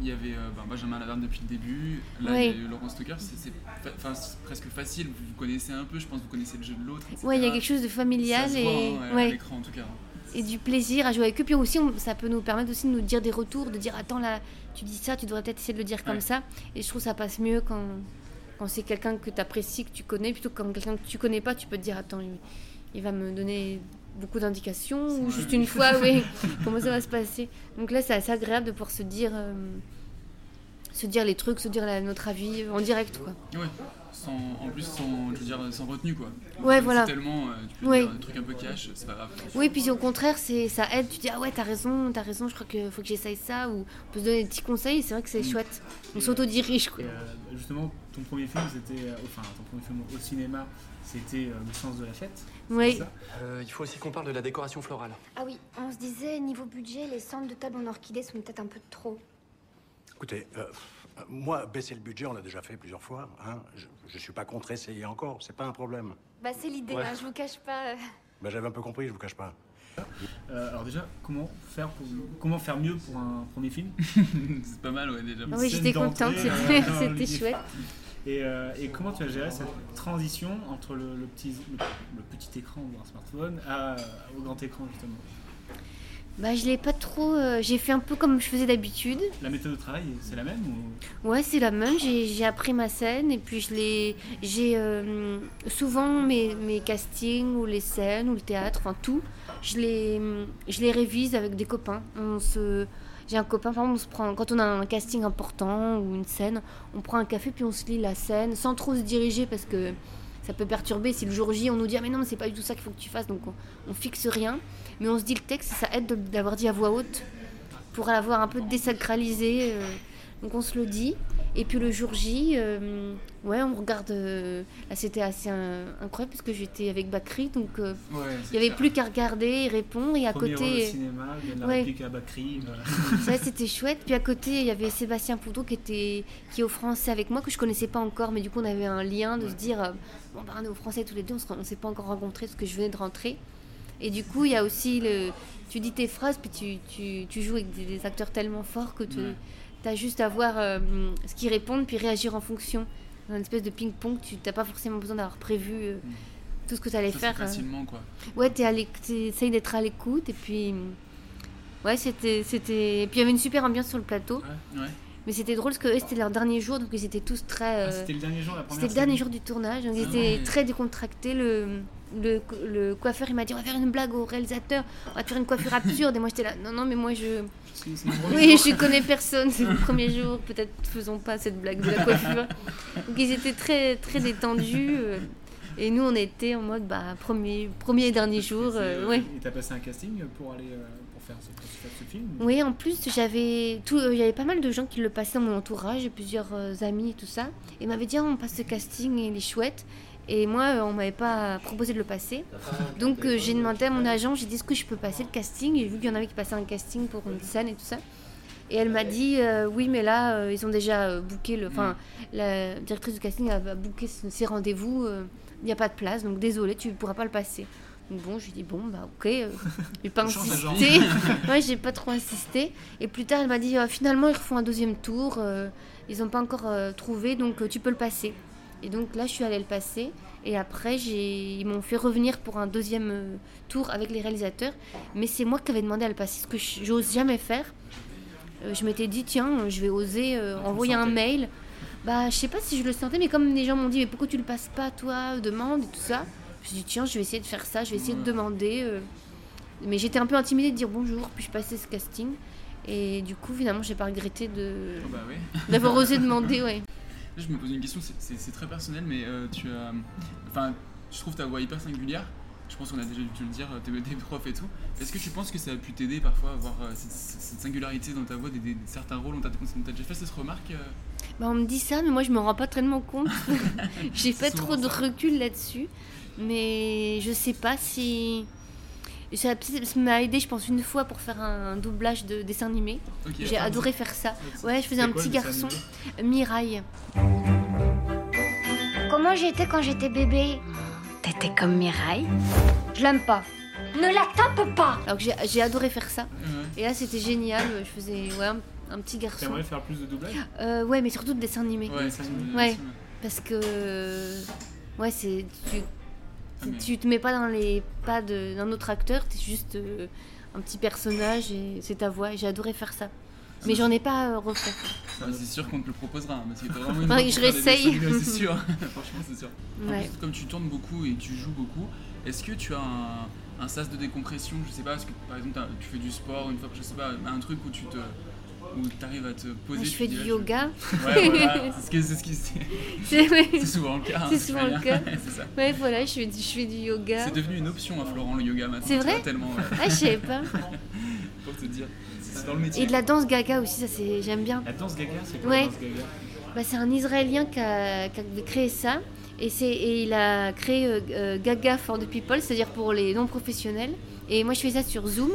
il y avait euh, ben, Benjamin Lavarde depuis le début, là Ouais. il y a eu Laurent Stoker, c'est fa- presque facile, vous vous connaissez un peu, je pense que vous connaissez le jeu de l'autre. Ouais, il y a quelque chose de familial Ça se voit, et hein, à ouais. l'écran en tout cas. et du plaisir à jouer avec eux. Puis aussi, on- ça peut nous permettre aussi de nous dire des retours, de dire attends là, tu dis ça, tu devrais peut-être essayer de le dire comme ça. Et je trouve que ça passe mieux quand, quand c'est quelqu'un que tu apprécies, que tu connais, plutôt que quand quelqu'un que tu connais pas, tu peux te dire attends, il, il va me donner beaucoup d'indications ou juste une fois, oui, comment ça va se passer? Donc là, c'est assez agréable de pouvoir se dire, euh, se dire les trucs, se dire la- notre avis euh, en direct, quoi. Ouais. Sans, en plus, sans, je veux dire, sans retenue, quoi. Ouais, voilà. c'est tellement, euh, tu peux Ouais. dire des trucs un peu cash, c'est pas grave. Oui, puis au contraire, c'est ça aide. Tu dis ah ouais, t'as raison, t'as raison. Je crois qu'il faut que j'essaye ça ou on peut se donner des petits conseils. C'est vrai que c'est chouette. On s'autodirige quoi. Et, euh, justement, ton premier film, c'était. euh, enfin, ton premier film au cinéma, c'était euh, Le sens de la fête. Oui. Euh, il faut aussi qu'on parle de la décoration florale. Ah oui, on se disait, niveau budget, les centres de table en orchidée sont peut-être un peu trop. Écoutez, euh, moi, baisser le budget, on l'a déjà fait plusieurs fois. Hein. Je, je suis pas contre essayer encore, c'est pas un problème. Bah c'est l'idée, Ouais. hein, je vous cache pas. euh. Ben, J'avais un peu compris, je vous cache pas. Euh, alors déjà, comment faire, pour, comment faire mieux pour un premier film? C'est pas mal, ouais, déjà. Oui, j'étais contente, c'était- chouette. Et, euh, et comment tu as géré cette transition entre le, le petit, le, le petit écran ou un smartphone à, au grand écran justement? Bah je l'ai pas trop. euh, j'ai fait un peu comme je faisais d'habitude. La méthode de travail, c'est la même ou... Ouais, c'est la même. J'ai j'ai appris ma scène et puis je l'ai. J'ai euh, souvent mes, mes castings ou les scènes ou le théâtre, enfin tout. Je les, je les révise avec des copains. On se. J'ai un copain, par exemple, on se prend, quand on a un casting important ou une scène, on prend un café puis on se lit la scène sans trop se diriger parce que ça peut perturber. Si le jour J on nous dit ah mais non, mais c'est pas du tout ça qu'il faut que tu fasses, donc on, on fixe rien. Mais on se dit le texte, ça aide de- d'avoir dit à voix haute pour l'avoir un peu désacralisé. euh, donc on se le dit. Et puis le jour J, euh, ouais, on regarde. euh, là, c'était assez euh, incroyable parce que j'étais avec Bakri, donc euh, Ouais, il c'est n'y avait plus qu'à regarder et répondre. Et à Premier côté. cinéma, il y a de la Ouais. à Bakri. Ça, c'était chouette. Puis à côté, il y avait Sébastien Poudreau qui était qui est au français avec moi, que je connaissais pas encore, mais du coup, on avait un lien de se dire bon, bah, on est au français tous les deux, on ne s'est pas encore rencontrés parce que je venais de rentrer. Et du coup, il y a aussi le. Tu dis tes phrases, puis tu, tu, tu joues avec des, des acteurs tellement forts que tu Ouais. as juste à voir euh, ce qu'ils répondent, puis réagir en fonction. Dans une espèce de ping-pong, tu n'as pas forcément besoin d'avoir prévu euh, tout ce que tu allais Ça faire. euh. facilement, quoi. Ouais, tu essayes d'être à l'écoute, et puis. Ouais, c'était. c'était... Et puis il y avait une super ambiance sur le plateau. Ouais. Mais c'était drôle parce que eux, c'était leur dernier jour, donc ils étaient tous très. Ah, c'était le dernier jour, la première C'était le dernier jour du tournage, donc ils Ah étaient ouais. très décontractés. Le, le, le coiffeur, il m'a dit on va faire une blague au réalisateur, on va faire une coiffure absurde. Et moi, j'étais là, non, non, mais moi, je. Oui, je connais personne, c'est le premier jour, peut-être faisons pas cette blague de la coiffure. Donc ils étaient très, très détendus. euh, et nous, on était en mode bah, premier, premier et dernier jour. euh, ouais. Et t'as passé un casting pour aller euh, pour faire ce, pour faire ce film Oui, en plus, j'avais tout, euh, il y avait pas mal de gens qui le passaient dans mon entourage, plusieurs euh, amis et tout ça. Et m'avaient dit, Ah, on passe ce casting, il est chouette. Et moi, euh, on m'avait pas proposé de le passer. Donc, euh, j'ai demandé à mon agent, j'ai dit, est-ce que je peux passer le casting? Et vu qu'il y en avait qui passaient un casting pour une scène et tout ça. Et elle m'a dit, euh, oui, mais là, euh, ils ont déjà booké le. Enfin, la directrice du casting a, booké ses rendez-vous, il n'y a pas de place, donc désolé, tu ne pourras pas le passer. Donc bon, je lui ai dit, bon, bah ok, je vais pas insister. ouais, j'ai pas trop insisté. Et plus tard, elle m'a dit, finalement, ils refont un deuxième tour, ils n'ont pas encore trouvé, donc tu peux le passer. Et donc là, je suis allée le passer. Et après, ils m'ont fait revenir pour un deuxième euh, tour avec les réalisateurs. Mais c'est moi qui avais demandé à le passer, ce que j'ose jamais faire. Euh, je m'étais dit, tiens, je vais oser euh, Ah, envoyer un mail. Bah, je sais pas si je le sentais, mais comme les gens m'ont dit, mais pourquoi tu le passes pas, toi Demande et tout ça? Je me suis dit, tiens, je vais essayer de faire ça, je vais essayer de Ouais. demander. euh. Mais j'étais un peu intimidée de dire bonjour, puis je passais ce casting? Et du coup, finalement, j'ai pas regretté de Oh bah oui. d'avoir osé demander, ouais. Là, je me pose une question, c'est- très personnel, mais euh, tu as. Enfin, je trouve ta voix hyper singulière. Je pense qu'on a déjà dû te le dire, t'es des profs et tout. Est-ce que tu penses que ça a pu t'aider parfois à avoir euh, cette, cette singularité dans ta voix, des, des- certains rôles On t'a déjà fait cette remarque euh? Bah, on me dit ça, mais moi je me rends pas tellement compte. J'ai pas trop de ça. recul là-dessus. Mais je sais pas si. Ça, ça m'a aidé, je pense, une fois pour faire un doublage de dessin animé. J'ai adoré faire ça. Ouais, je faisais un quoi, petit garçon. Mirail. Comment j'étais quand j'étais bébé? T'étais comme Mireille Je l'aime pas. Ne la tape pas Alors que j'ai- adoré faire ça. Et là, c'était génial. Je faisais ouais, un, un petit garçon. T'aimerais faire plus de doublage? Euh, ouais, mais surtout de dessin animé. Ouais, Ouais, parce que ouais, c'est tu, tu te mets pas dans les pas d'un autre acteur, t'es juste euh, un petit personnage et c'est ta voix. J'ai adoré faire ça. Mais j'en ai pas euh, refait. Ah, c'est sûr qu'on te le proposera, hein, parce que t'as vraiment une Ouais, voix je réessaye. c'est sûr. Franchement, c'est sûr. En Ouais. plus, comme tu tournes beaucoup et tu joues beaucoup, est-ce que tu as un, un sas de décompression Je sais pas, est-ce que par exemple tu fais du sport une fois je sais pas, un truc où tu te où t'arrives à te poser. Je tu fais du je- yoga. Ouais, voilà, c'est ce que c'est ce qui c'est ouais. souvent le cas. hein, C'est souvent le cas. c'est ça. Ouais, voilà, je fais du, je fais du yoga. C'est devenu une option à Florent le yoga maintenant. C'est tu vrai tellement. ouais. Ah, je savais pas. Pour te dire, c'est dans le métier. Et de la danse gaga aussi, ça c'est j'aime bien. La danse gaga, c'est quoi Ouais. la danse gaga? Bah, c'est un Israélien qui a, qui a créé ça. Et, c'est, et il a créé euh, euh, Gaga for the People, c'est-à-dire pour les non-professionnels. Et moi, je fais ça sur Zoom.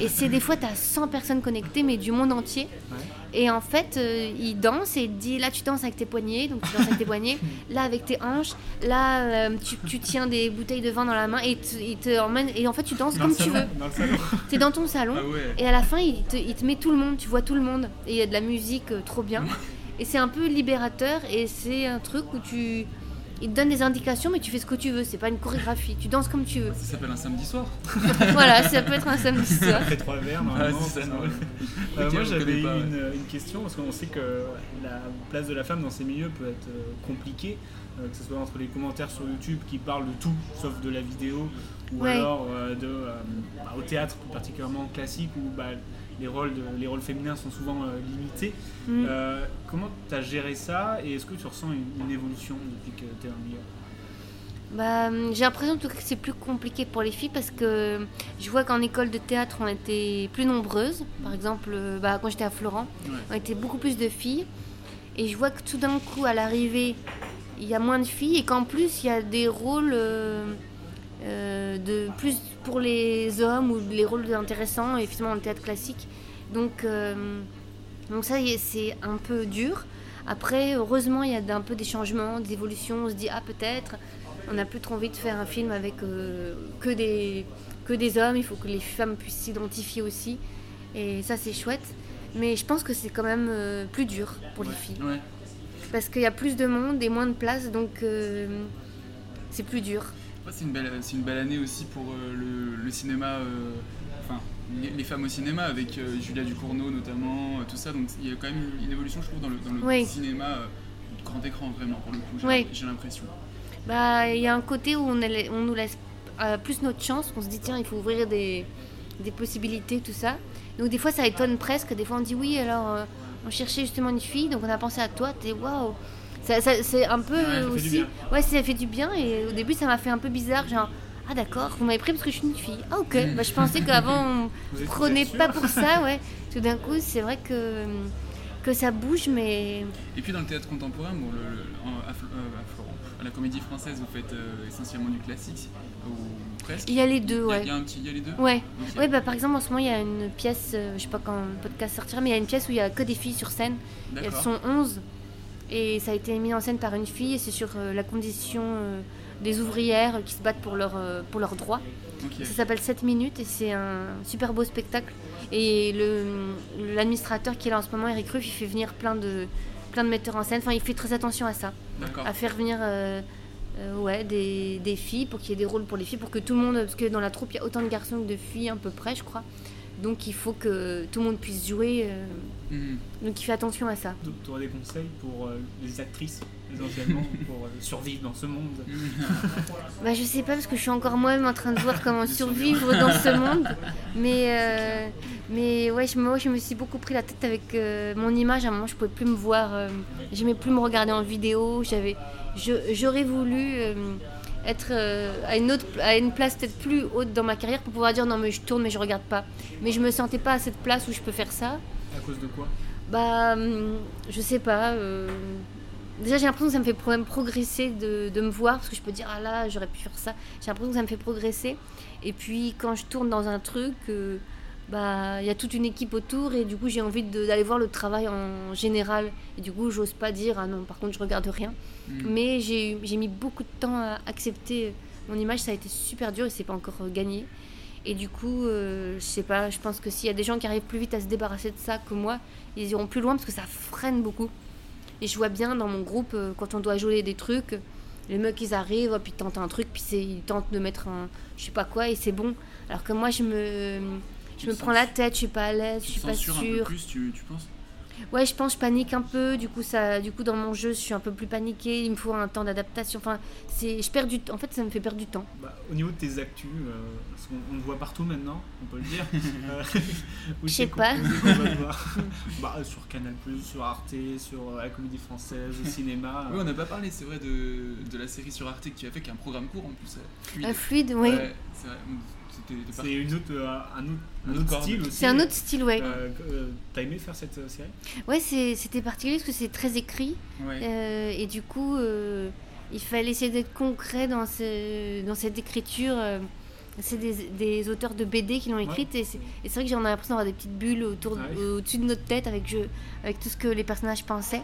et c'est des fois, tu as 100 personnes connectées, mais du monde entier. Et en fait, euh, il danse et il dit là, tu danses avec tes poignets, donc tu danses avec tes poignets. Là, avec tes hanches. Là, euh, tu, tu tiens des bouteilles de vin dans la main et il te, emmène. Et en fait, tu danses Dans comme tu veux. salon. T'es dans ton salon. Ah ouais. Et à la fin, il te, il te met tout le monde. Tu vois tout le monde. Et il y a de la musique euh, trop bien. Et c'est un peu libérateur et c'est un truc où tu. Il te donne des indications, mais tu fais ce que tu veux. C'est pas une chorégraphie. Tu danses comme tu veux. Ça s'appelle un samedi soir. voilà, ça peut être un samedi soir. Après trois verres, normalement. ça, ça ouais. Euh, moi, j'avais pas, une, une question, parce qu'on sait que la place de la femme dans ces milieux peut être euh, compliquée, euh, que ce soit entre les commentaires sur YouTube qui parlent de tout, sauf de la vidéo, ou Ouais. alors euh, de, euh, bah, au théâtre, plus particulièrement classique, où bah, les, rôles de- les rôles féminins sont souvent euh, limités. Mm. Euh, comment tu as géré ça, et est-ce que tu ressens une, une évolution depuis que tu es le milieu Bah, hum, j'ai l'impression en tout cas que c'est plus compliqué pour les filles parce que je vois qu'en école de théâtre on était plus nombreuses. Par exemple, euh, bah, quand j'étais à Florent, Ouais. on était beaucoup plus de filles. Et je vois que tout d'un coup, à l'arrivée, il y a moins de filles et qu'en plus il y a des rôles euh, euh, de plus pour les hommes ou les rôles intéressants et finalement le théâtre classique. Donc, euh, donc ça c'est un peu dur. Après, heureusement, il y a un peu des changements, des évolutions. On se dit, ah peut-être, on n'a plus trop envie de faire un film avec euh, que, des, que des hommes. Il faut que les femmes puissent s'identifier aussi. Et ça, c'est chouette. Mais je pense que c'est quand même plus dur pour les filles. Ouais. Parce qu'il y a plus de monde et moins de place, donc c'est plus dur. C'est une belle, c'est une belle année aussi pour euh, le, le cinéma, euh, enfin les, les femmes au cinéma avec euh, Julia Ducournau notamment, tout ça. Donc il y a quand même une évolution, je trouve, dans le, dans le Oui. cinéma grand écran vraiment pour le coup. J'ai, Oui. l'impression. Bah, il y a un côté où on, est- on nous laisse euh, plus notre chance, qu'on se dit tiens, il faut ouvrir des, des possibilités, tout ça. Donc des fois ça étonne presque, des fois on dit oui, alors euh, on cherchait justement une fille, donc on a pensé à toi, t'es waouh. Ça, ça- c'est un peu Ouais, aussi. Ouais, ça fait du bien et au début ça m'a fait un peu bizarre, genre ah d'accord, vous m'avez pris parce que je suis une fille. Ah ok, bah, je pensais qu'avant on prenait pas pour ça, ouais. Tout d'un coup c'est vrai que, que ça bouge, mais Et puis dans le théâtre contemporain, bon, le- le- en- à, euh, à Florent, à la Comédie Française, vous faites euh, essentiellement du classique ou presque. Il y a les deux, ouais. Il y a un petit, il y a les deux. Ouais. Ouais, bah par exemple en ce moment il y a une pièce, euh, je sais pas quand le podcast sortira, mais il y a une pièce où il y a que des filles sur scène. Elles sont 11 et ça a été mis en scène par une fille et c'est sur euh, la condition euh, des ouvrières qui se battent pour leurs euh, pour leurs droits. Ça s'appelle 7 minutes et c'est un super beau spectacle. Et l'administrateur qui est là en ce moment, Eric Ruff, il fait venir plein de plein de metteurs en scène. Enfin, il fait très attention à ça, à faire venir euh, euh, ouais des, des filles pour qu'il y ait des rôles pour les filles, pour que tout le monde, parce que dans la troupe il y a autant de garçons que de filles à peu près, je crois. Donc il faut que tout le monde puisse jouer. euh, Mhm. donc il fait attention à ça. Tu aurais des conseils pour euh, les actrices, essentiellement, pour euh, survivre dans ce monde? Bah, je sais pas parce que je suis encore moi-même en train de voir comment survivre dans ce monde. Mais, euh, mais ouais, je, moi, je me suis beaucoup pris la tête avec euh, mon image. À un moment, je pouvais plus me voir. Euh, J'aimais plus me regarder en vidéo. J'avais, je- j'aurais voulu euh, être euh, à, une autre, à une place peut-être plus haute dans ma carrière pour pouvoir dire non, mais je tourne, mais je regarde pas. Mais je me sentais pas à cette place où je peux faire ça. À cause de quoi? Bah, hum, je sais pas. euh, Déjà, j'ai l'impression que ça me fait même progresser de, de me voir, parce que je peux dire, ah là, j'aurais pu faire ça. J'ai l'impression que ça me fait progresser. Et puis, quand je tourne dans un truc, euh, bah, il y a toute une équipe autour, et du coup, j'ai envie d'aller voir le travail en général. Et du coup, j'ose pas dire, ah non, par contre, je regarde rien. Mhm. Mais j'ai mis beaucoup de temps à accepter mon image, ça a été super dur, et c'est pas encore euh, gagné. Et du coup, euh, je sais pas, je pense que s'il y a des gens qui arrivent plus vite à se débarrasser de ça que moi, ils iront plus loin parce que ça freine beaucoup. Et je vois bien dans mon groupe, euh, quand on doit jouer des trucs, les mecs ils arrivent, puis ils tentent un truc, puis ils tentent de mettre un je sais pas quoi et c'est bon. Alors que moi je me, je me prends la tête, je suis pas à l'aise, je suis pas censures un peu sûre. plus, tu, tu penses? Ouais, je pense je panique un peu. Du coup, ça, du coup, dans mon jeu, je suis un peu plus paniquée. Il me faut un temps d'adaptation. Enfin, c'est, je perds du temps. En fait, ça me fait perdre du temps. Bah, au niveau de tes actus, euh, parce qu'on on le voit partout maintenant, on peut le dire. Euh, Je sais pas. bah, Sur Canal, sur Arte, sur euh, la comédie française, au cinéma. Oui, on n'a pas parlé, c'est vrai, de, de la série sur Arte que tu as fait, qui est un programme court en plus. euh, Fluide. Euh, fluide, oui. Ouais, c'est vrai. C'était- t'es C'est parti- une autre, euh, un autre, un style aussi. C'est un autre style, ouais. Euh, euh, T'as aimé faire cette euh, série? Ouais, c'était particulier parce que c'est très écrit. Ouais. Euh, et du coup, euh, il fallait essayer d'être concret dans, ce, dans cette écriture. euh, c'est des, des auteurs de BD qui l'ont écrite. Et c'est et c'est vrai que j'en ai l'impression d'avoir des petites bulles autour, Ah au-dessus de notre tête avec, je, avec tout ce que les personnages pensaient.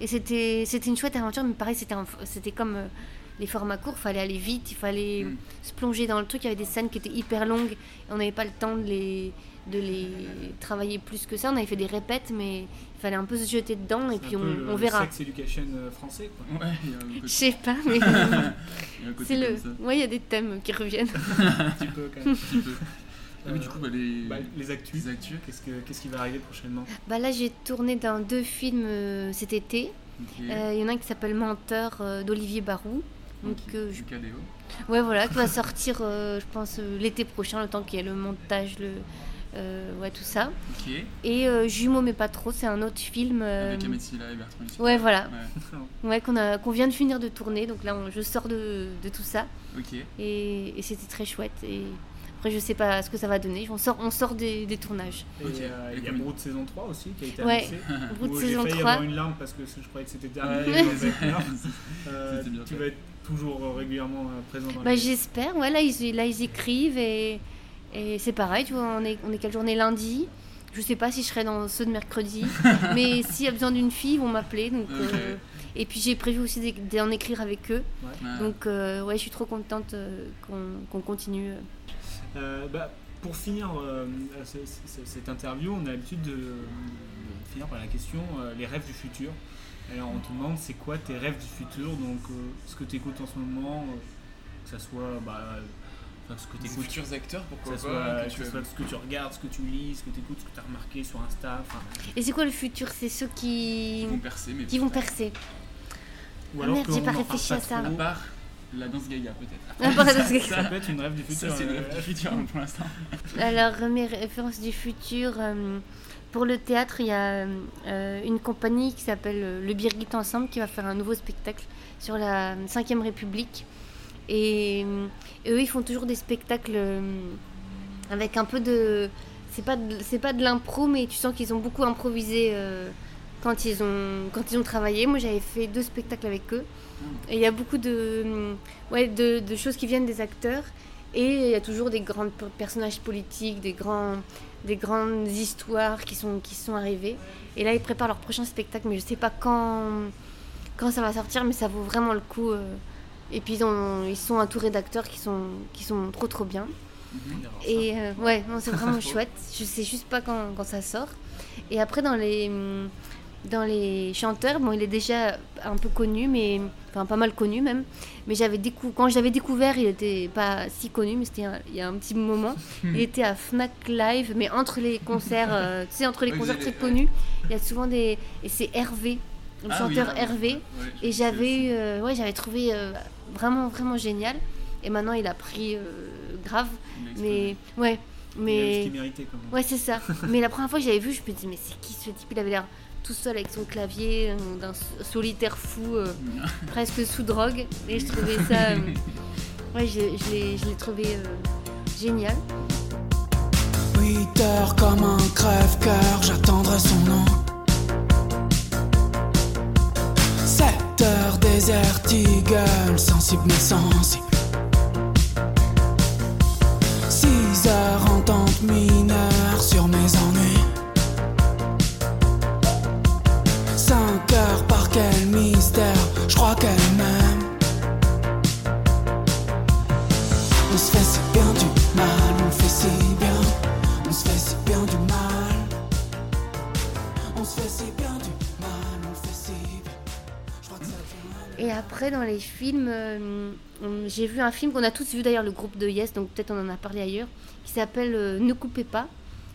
Et c'était une chouette aventure, mais pareil, c'était comme euh, les formats courts. Il fallait aller vite, il fallait Mm. se plonger dans le truc. Il y avait des scènes qui étaient hyper longues. Et on n'avait pas le temps de les, de les travailler plus que ça. On avait fait des répètes, mais il fallait un peu se jeter dedans et C'est puis un on, peu le- on le verra. Sex Education euh, français, quoi. Ouais, il y a un côté- Je sais pas, mais Il y a un côté c'est le. Ouais, il y a des thèmes qui reviennent. un petit peu quand même. Un petit peu. Ah, mais du coup, bah, les... Bah, les actus. Les actus. Qu'est-ce, que, qu'est-ce qui va arriver prochainement? Bah là, j'ai tourné dans deux films euh, cet été. Euh, Il y en a un qui s'appelle Menteur euh, d'Olivier Barou. Donc, euh, je-. Ouais, voilà, qui va sortir, euh, je pense, euh, l'été prochain, le temps qu'il y ait le montage, le, euh, ouais, tout ça. Ok. Et euh, Jumeaux, mais pas trop, c'est un autre film. euh, Avec Ahmed Silla et Bertrand. Ouais, voilà. Ouais. Ouais, qu'on a, qu'on vient de finir de tourner, donc là, on- je sors de, de tout ça. Ok. Et, et c'était très chouette. Et après, je sais pas ce que ça va donner. On sort, on sort des, des tournages. Et euh, il y a Brood saison 3 aussi qui a été Ouais, annoncé. Brood saison J'ai failli 3. avoir une larme parce que je croyais que c'était Mirror. Euh, C'était bien tu vas être toujours euh, régulièrement euh, présent dans Bah, les- j'espère. Ouais, là, ils, là, ils écrivent et, et c'est pareil. Tu vois, on est, on est quelle journée lundi? Je sais pas si je serai dans ceux de mercredi, mais s'il y a besoin d'une fille, ils vont m'appeler. Donc, euh, et puis j'ai prévu aussi d'en écrire avec eux. Ouais. Donc euh, ouais, je suis trop contente euh, qu'on qu'on continue. Euh, bah, pour finir euh, ce- ce- cette interview, on a l'habitude de, de finir par la question euh, les rêves du futur. Alors on te demande c'est quoi tes rêves du futur, donc euh, ce que tu écoutes en ce moment, euh, que ça soit bah, enfin, ce que tu écoutes, futurs acteurs, pourquoi que ça pas, soit, que que tu ça soit ce que tu regardes, ce que tu lis, ce que tu écoutes, ce que tu as remarqué sur Insta. enfin, Et c'est quoi le futur? C'est ceux qui... Qui vont percer, mais qui vont percer. Ou Ah alors merde, j'ai pas réfléchi pas à ça. À part la danse gaga, peut-être. À part la danse Ça- gaga. ça Ça peut être une rêve du futur. Ça, c'est une euh, rêve du futur pour l'instant. Alors, mes références du futur, euh, pour le théâtre, il y a euh, une compagnie qui s'appelle euh, Le Birgit Ensemble qui va faire un nouveau spectacle sur la 5ème République. Et, euh, eux, ils font toujours des spectacles euh, avec un peu de. C'est pas de, de l'impro, mais tu sens qu'ils ont beaucoup improvisé euh, quand, ils ont, quand ils ont travaillé. Moi, j'avais fait deux spectacles avec eux. Et il y a beaucoup de, ouais, de, choses qui viennent des acteurs. Et il y a toujours des grands per- personnages politiques, des, grands, des grandes histoires qui sont, qui sont arrivées. Et là, ils préparent leur prochain spectacle, mais je sais pas quand, quand ça va sortir, mais ça vaut vraiment le coup. euh. Et puis, ils, ont- ils sont entourés d'acteurs qui sont, qui sont trop, trop bien. Et euh, ouais, c'est vraiment chouette. Je sais juste pas quand, quand ça sort. Et après, dans les, hum, dans les chanteurs, bon, il est déjà un peu connu, mais enfin pas mal connu même. Mais j'avais décou quand je l'avais découvert, il était pas si connu, mais c'était un- il y a un petit moment. il était à Fnac Live, mais entre les concerts, euh, tu sais, entre les concerts très connus, il y a souvent des et c'est Hervé, le Ah chanteur oui, Hervé. ouais, et j'avais eu, euh, ouais, j'avais trouvé euh, vraiment vraiment génial. Et maintenant, il a pris euh, grave, mais ouais. Mais... Il a eu ce qu'il méritait, quand même. Ouais, c'est ça. mais la première fois que j'avais vu, je me disais, mais c'est qui ce type? Il avait l'air tout seul avec son clavier, euh, d'un solitaire fou, euh, presque sous drogue. Et je trouvais ça. euh, ouais, je, je l'ai- je l'ai trouvé euh, génial. 8 heures comme un crève-cœur, j'attendrai son nom. 7 heures désert eagle, sensible mais sensible. Après, dans les films, euh, j'ai vu un film qu'on a tous vu d'ailleurs, le groupe de Yes, donc peut-être on en a parlé ailleurs, qui s'appelle euh, Ne coupez pas.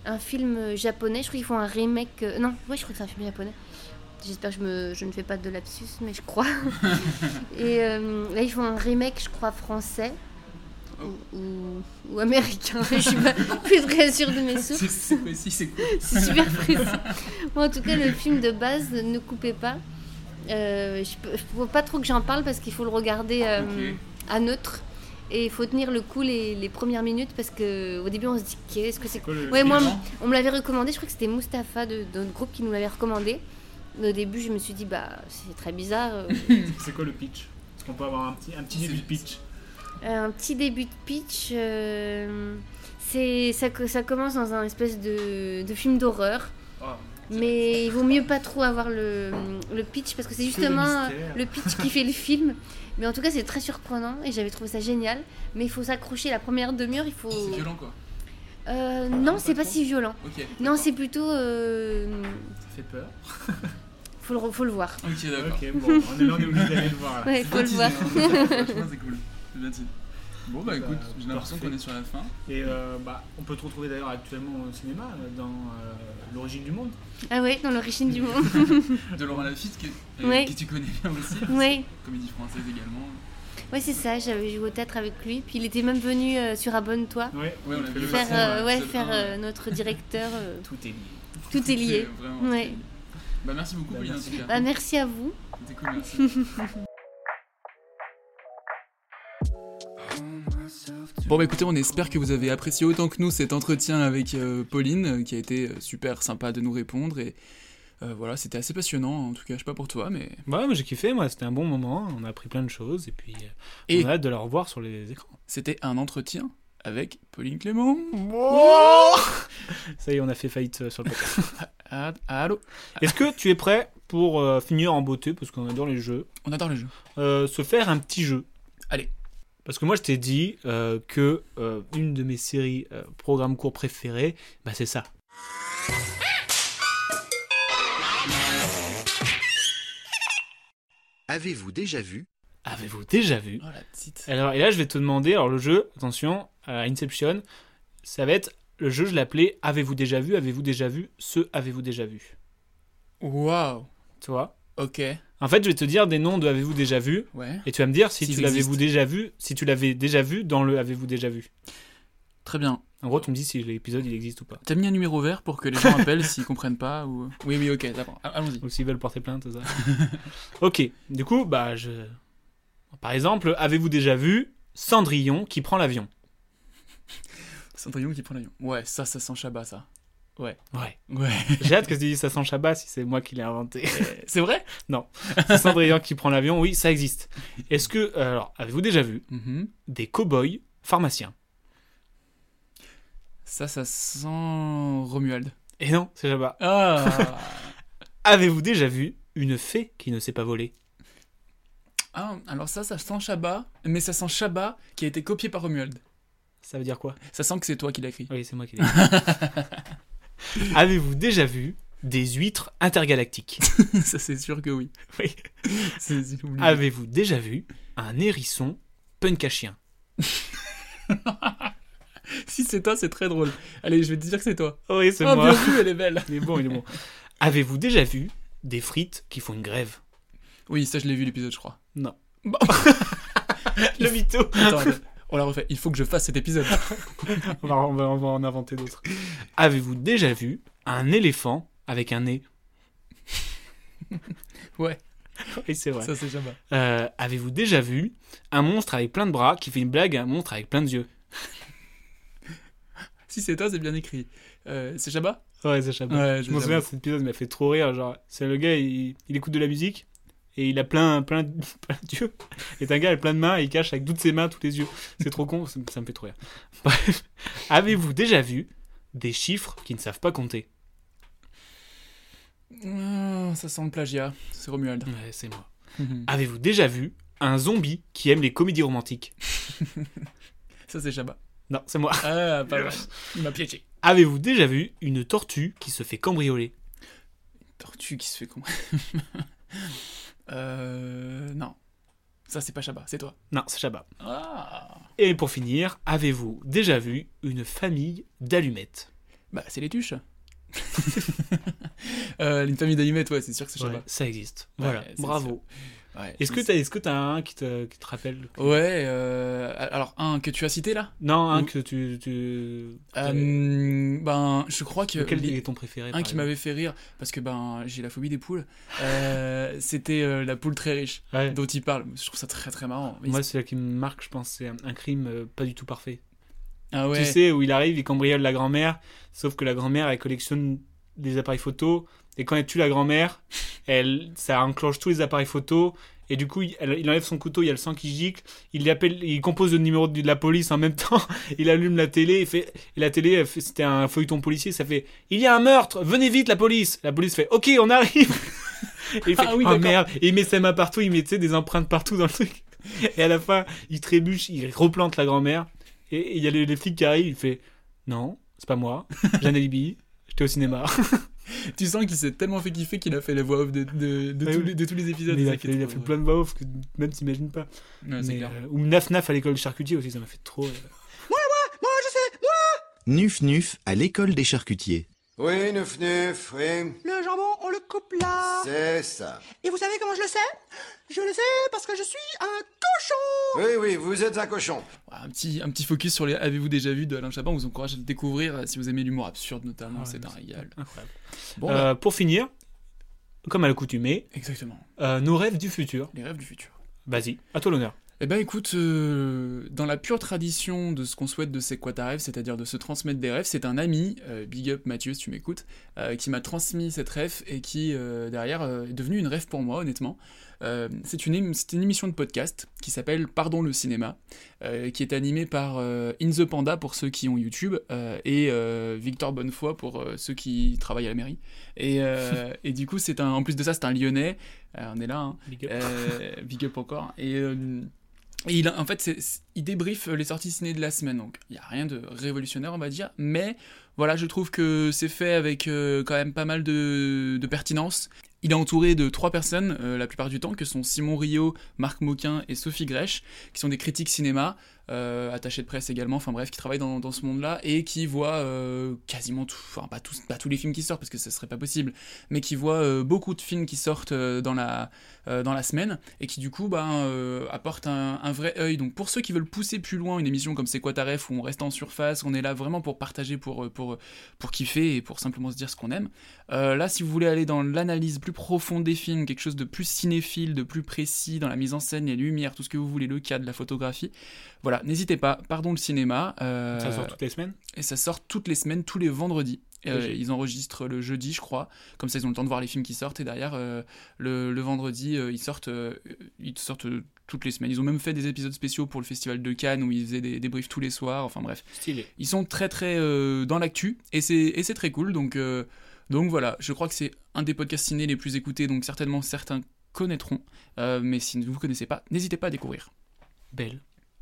un film euh, japonais. Je crois qu'ils font un remake. euh, non, ouais, je crois que c'est un film japonais. J'espère que je, me, je ne fais pas de lapsus, mais je crois. Et là, ils font un remake, je crois, français. Ou, ou- ou américain. je suis pas plus très sûre de mes sources. C'est- C'est précis, c'est cool. C'est super précis. Bon, en tout cas, le film de base, ne coupez pas. Euh, je ne faut pas trop que j'en parle parce qu'il faut le regarder euh, Ok. à neutre. Et il faut tenir le coup les, les premières minutes parce que au début on se dit qu'est-ce que c'est Ouais, moi on me l'avait recommandé, je crois que c'était Mustapha de, de notre groupe qui nous l'avait recommandé. Mais au début je me suis dit bah c'est très bizarre. euh, C'est quoi le pitch? Est-ce qu'on peut avoir un petit, un petit début de pitch? Euh, un petit début de pitch. euh, c'est ça commence dans un espèce de, de film d'horreur. Ah. Mais il vaut mieux pas trop avoir le, le pitch parce que c'est le justement mystère. le pitch qui fait le film. Mais en tout cas, c'est très surprenant et j'avais trouvé ça génial. Mais il faut s'accrocher la première demi-heure. Il faut. C'est violent quoi. Euh, non, c'est pas si violent. Non, c'est plutôt. euh, Ça fait peur. faut, le, faut le voir. Ok, d'accord. Bon, on est, on est obligé d'aller le voir. là. Ouais, faut le voir. hein. Franchement, c'est cool. C'est bien. Bon, bah écoute, Bah, j'ai l'impression qu'on est sur la fin. Et euh, bah, on peut te retrouver d'ailleurs actuellement au cinéma euh, dans euh, L'origine du monde. Ah ouais, dans l'origine du monde. De Laurent Lafitte, que, euh, Ouais. que tu connais bien aussi. Ouais. Comédie française également. Ouais, c'est ça, j'avais joué au théâtre avec lui. Puis il était même venu euh, sur Abonne-toi. Ouais, ouais, on vu. Faire, Ouais, euh, ouais, faire euh, notre directeur. euh, Tout est lié. Tout est lié. Vraiment, Ouais. lié. Bah merci beaucoup, Pauline, en tout cas. Bah, merci à vous. C'était cool, merci. Bon bah écoutez, on espère que vous avez apprécié autant que nous cet entretien avec euh, Pauline, euh, qui a été euh, super sympa de nous répondre et euh, voilà, c'était assez passionnant en tout cas, je sais pas pour toi, mais Ouais, moi j'ai kiffé, moi c'était un bon moment, on a appris plein de choses et puis Et- on a hâte de la revoir sur les écrans. c'était un entretien avec Pauline Clément. Ça y est, on a fait faillite sur le podcast. Ah, allô? Est-ce que tu es prêt pour euh, finir en beauté, parce qu'on adore les jeux? On adore les jeux. Euh, se faire un petit jeu. Allez. Parce que moi je t'ai dit euh, que euh, une de mes séries euh, programmes courts préférées, bah c'est ça. Avez-vous déjà vu? Avez-vous déjà vu? Oh la petite. Alors, et là, je vais te demander, alors le jeu, attention, à Inception, ça va être, le jeu, je l'appelais Avez-vous déjà vu? Avez-vous déjà vu Ce Avez-vous déjà vu? Waouh Tu vois Ok. En fait, je vais te dire des noms de Avez-vous déjà vu Ouais. Et tu vas me dire si tu l'avez-vous déjà vu, si tu l'avais déjà vu dans le Avez-vous déjà vu. Très bien. En gros, tu me dis si l'épisode il existe ou pas. T'as mis un numéro vert pour que les gens appellent s'ils comprennent pas ou... Oui, oui, ok, d'accord. Ah, Allons-y. Ou s'ils veulent porter plainte, ça. ok, du coup, bah, je. Par exemple, avez-vous déjà vu Cendrillon qui prend l'avion? Cendrillon qui prend l'avion. Ouais, ça, ça sent Chabat, ça. Ouais. Ouais. Ouais. J'ai hâte que tu dises ça sent Chabat si c'est moi qui l'ai inventé. C'est vrai? Non. C'est Cendrillon qui prend l'avion, oui, ça existe. Est-ce que. euh, Alors, avez-vous déjà vu Mhm. des cow-boys pharmaciens? Ça, ça sent Romuald. Et non, c'est Chabat. Ah Avez-vous déjà vu une fée qui ne sait pas voler Ah, alors ça, ça sent Chabat, mais ça sent Chabat qui a été copié par Romuald. Ça veut dire quoi? Ça sent que c'est toi qui l'as écrit. Oui, c'est moi qui l'ai Avez-vous déjà vu des huîtres intergalactiques? Ça, c'est sûr que oui. Avez-vous déjà vu un hérisson punk à chien Si c'est toi, c'est très drôle. Allez, je vais te dire que c'est toi. Oui, c'est Ah, moi. bien vu, elle est belle. Il est bon, il est bon. Avez-vous déjà vu des frites qui font une grève? Oui, ça, je l'ai vu l'épisode, je crois. Non. Bah. Le mytho. Attends. On la refait. Il faut que je fasse cet épisode. on, va, on va- on va en inventer d'autres. Avez-vous déjà vu un éléphant avec un nez? Ouais. Oui, c'est vrai. Ça, c'est Chabat. Euh, Avez-vous déjà vu un monstre avec plein de bras qui fait une blague à un monstre avec plein de yeux? Si c'est toi, c'est bien écrit. Euh, c'est Chabat Ouais, c'est. Ouais, je m'en souviens, cet épisode m'a fait trop rire. Genre, c'est le gars, il, il écoute de la musique et il a plein, plein, de- plein d'yeux. Et gars avec plein de mains et il cache avec toutes ses mains tous les yeux. C'est trop con, ça, me- ça me fait trop rire. Bref, avez-vous déjà vu des chiffres qui ne savent pas compter? Ah, Ça sent le plagiat. C'est Romuald. Ouais, c'est moi. Mhm. Avez-vous déjà vu un zombie qui aime les comédies romantiques? Ça, c'est Chabat. Non, c'est moi. Ah, pas mal. Il m'a piégé. Avez-vous déjà vu une tortue qui se fait cambrioler? Tortue qui se fait comment Euh. Non. Ça, c'est pas Chabat, c'est toi. Non, c'est Chabat. Ah Et pour finir, avez-vous déjà vu une famille d'allumettes? Bah, c'est les tuches. euh, une famille d'allumettes, ouais, c'est sûr que c'est Ouais, Shabba. ça existe. Voilà, bravo. sûr. Ouais, Est-ce que que t'as un qui te, qui te rappelle que- Ouais, euh, alors un que tu as cité là? Non, un Ou- que tu. tu... Euh, ben, je crois que. Les- est ton préféré Un qui m'avait fait rire, parce que ben, j'ai la phobie des poules. Euh, C'était la poule très riche, Ouais. dont il parle. Je trouve ça très très marrant. Mais Moi, c'est là qui me marque, je pense, c'est un, un crime pas du tout parfait. Ah ouais. Tu sais, où il arrive, il cambriole la grand-mère, sauf que la grand-mère, elle collectionne des appareils photo, et quand elle tue la grand-mère, elle, ça enclenche tous les appareils photo, et du coup, il, elle- il enlève son couteau, il y a le sang qui gicle, il, appelle, il compose le numéro de, de la police en même temps, il allume la télé, il fait, et la télé, c'était un feuilleton policier, ça fait « Il y a un meurtre, venez vite la police !» La police fait « Ok, on arrive !» Et il fait Ah oui, oh merde Et il met ses mains partout, il met des empreintes partout dans le truc. Et à la fin, il trébuche, il replante la grand-mère. Et et il y a les, les flics qui arrivent, il fait Non, c'est pas moi, j'ai un alibi, j'étais au cinéma. Tu sens qu'il s'est tellement fait kiffer qu'il a fait la voix off de, de, de Ouais, tous, les, de tous les épisodes. Mais il a fait, il a plein de voix off que même t'imagines pas. Ouais, c'est Mais, clair. euh, ou Naf Naf à l'école de charcutier aussi, ça m'a fait trop. euh, Moi, je sais, moi Nuf Nuf à l'école des charcutiers. Oui, neuf neuf, oui. Le jambon, on le coupe là. C'est ça. Et vous savez comment je le sais? Je le sais parce que je suis un cochon Oui, oui, vous êtes un cochon. Un petit, un petit focus sur les Avez-vous déjà vu de Alain Chabat On vous encourage à le découvrir euh, si vous aimez l'humour absurde notamment. Ah ouais, c'est un régal. incroyable. Bon, Euh, Pour finir, comme à l'accoutumée, exactement. euh, nos rêves du futur. Les rêves du futur. Vas-y, à toi l'honneur. Eh ben écoute, euh, dans la pure tradition de ce qu'on souhaite de C'est quoi ta rêve, c'est-à-dire de se transmettre des rêves, c'est un ami, euh, Big Up Mathieu si tu m'écoutes, euh, qui m'a transmis cette rêve et qui derrière est devenu une rêve pour moi honnêtement. C'est une, une émission de podcast qui s'appelle Pardon le cinéma, qui est animée par In the Panda pour ceux qui ont YouTube et Victor Bonnefoy pour ceux qui travaillent à la mairie. Et, et du coup, c'est un, en plus de ça, c'est un Lyonnais. On est là, hein. Big up. Big up encore. Et et il, en fait, il débriefe les sorties ciné de la semaine, donc il n'y a rien de révolutionnaire, on va dire, mais voilà, je trouve que c'est fait avec euh, quand même pas mal de pertinence. Il est entouré de trois personnes, euh, la plupart du temps, que sont Simon Rio, Marc Moquin et Sophie Grèche, qui sont des critiques cinéma, euh, attachés de presse également, enfin bref, qui travaillent dans, ce monde-là, et qui voient euh, quasiment tout, enfin pas tous, pas tous les films qui sortent, parce que ce serait pas possible, mais qui voient beaucoup de films qui sortent dans, la, dans la semaine, et qui du coup euh, apportent un, vrai œil. Donc pour ceux qui veulent pousser plus loin une émission comme C'est quoi ta où on reste en surface, on est là vraiment pour partager, pour, euh, pour, pour kiffer et pour simplement se dire ce qu'on aime. Là, si vous voulez aller dans l'analyse plus profonde des films, quelque chose de plus cinéphile, de plus précis, dans la mise en scène, les lumières, tout ce que vous voulez, le cadre, la photographie, voilà, n'hésitez pas, pardon le cinéma. euh, Ça sort toutes les semaines? Et ça sort toutes les semaines, tous les vendredis. Euh, ils enregistrent le jeudi, je crois. Comme ça, ils ont le temps de voir les films qui sortent. Et derrière, euh, le, le vendredi, euh, ils sortent, ils sortent toutes les semaines. Ils ont même fait des épisodes spéciaux pour le festival de Cannes où ils faisaient des débriefs tous les soirs. Enfin bref. Stylé. Ils sont très très dans l'actu et c'est et c'est très cool. Donc donc voilà, je crois que c'est un des podcasts ciné les plus écoutés. Donc certainement certains connaîtront. Euh, mais si vous ne connaissez pas, n'hésitez pas à découvrir. Belle.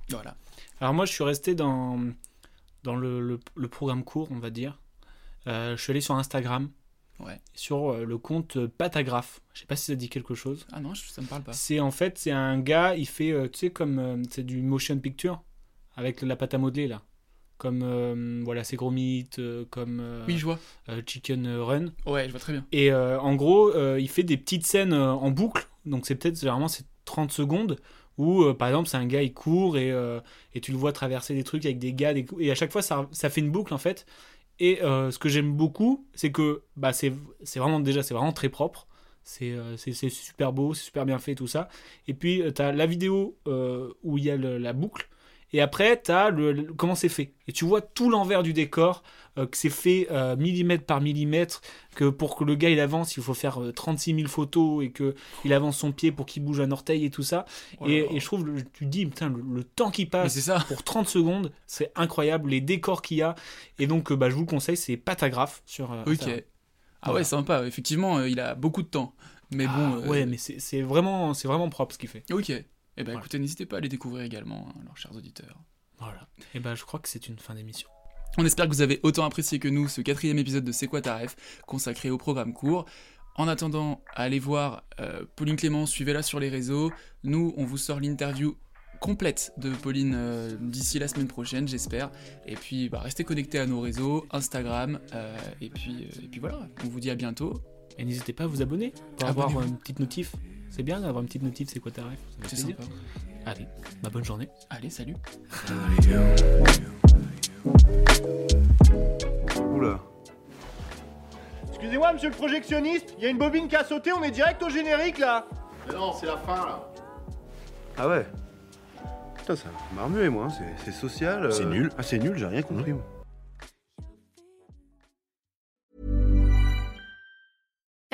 Voilà. Alors moi, je suis resté dans, dans le, le- le programme court, on va dire. Euh, je suis allé sur Instagram, Ouais. sur euh, le compte Patagraphe. Je sais pas si ça dit quelque chose. Ah non, ça me parle pas. C'est en fait, c'est un gars, il fait, tu sais, comme c'est du motion picture avec la pâte à modeler là. Comme euh, voilà, c'est Gros Mythe, euh, comme euh, Oui, je vois. euh, Chicken Run. Ouais, je vois très bien. Et en gros, il fait des petites scènes en boucle. Donc c'est peut-être généralement c'est 30 secondes où par exemple c'est un gars il court et, et tu le vois traverser des trucs avec des gars des et à chaque fois ça, ça fait une boucle en fait. Et ce que j'aime beaucoup, c'est que bah, c'est c'est vraiment déjà c'est vraiment très propre. C'est super beau, c'est super bien fait tout ça. Et puis tu as la vidéo où il y a le- la boucle. Et après, tu as le, le- comment c'est fait. Et tu vois tout l'envers du décor, euh, que c'est fait euh, millimètre par millimètre, que pour que le gars il avance, il faut faire euh, 36 000 photos et que il avance son pied pour qu'il bouge un orteil et tout ça. Oh là et, là. et je trouve, le- tu te dis, putain, le, le temps qui passe ça. pour 30 secondes, c'est incroyable, les décors qu'il y a. Et donc, euh, bah, je vous le conseille, c'est Patagraphe sur. Ok. Ah Voilà. ouais, sympa. Effectivement, il a beaucoup de temps. Mais Ah, bon. ouais, mais c'est vraiment, c'est vraiment propre ce qu'il fait. Ok. Eh ben écoutez, n'hésitez pas à les découvrir également, hein, alors chers auditeurs. Voilà. Et ben, je crois que c'est une fin d'émission. On espère que vous avez autant apprécié que nous ce quatrième épisode de C'est quoi ta ref consacré au programme court. En attendant, allez voir euh, Pauline Clément, suivez-la sur les réseaux. Nous, on vous sort l'interview complète de Pauline euh, d'ici la semaine prochaine, j'espère. Et puis, bah, restez connectés à nos réseaux, Instagram. euh, et, puis, et puis voilà, on vous dit à bientôt. Et n'hésitez pas à vous abonner pour avoir une petite notif. C'est bien d'avoir une petite notif, c'est quoi ta rêve C'est sympa. Allez, bah bonne journée. Allez, salut. Oula. Excusez-moi, monsieur le projectionniste, il y a une bobine qui a sauté, on est direct au générique là Mais non, c'est la fin là. Ah ouais Putain, ça m'a remué moi, hein, c'est- c'est social. euh. C'est nul. Ah, c'est nul, j'ai rien compris. moi.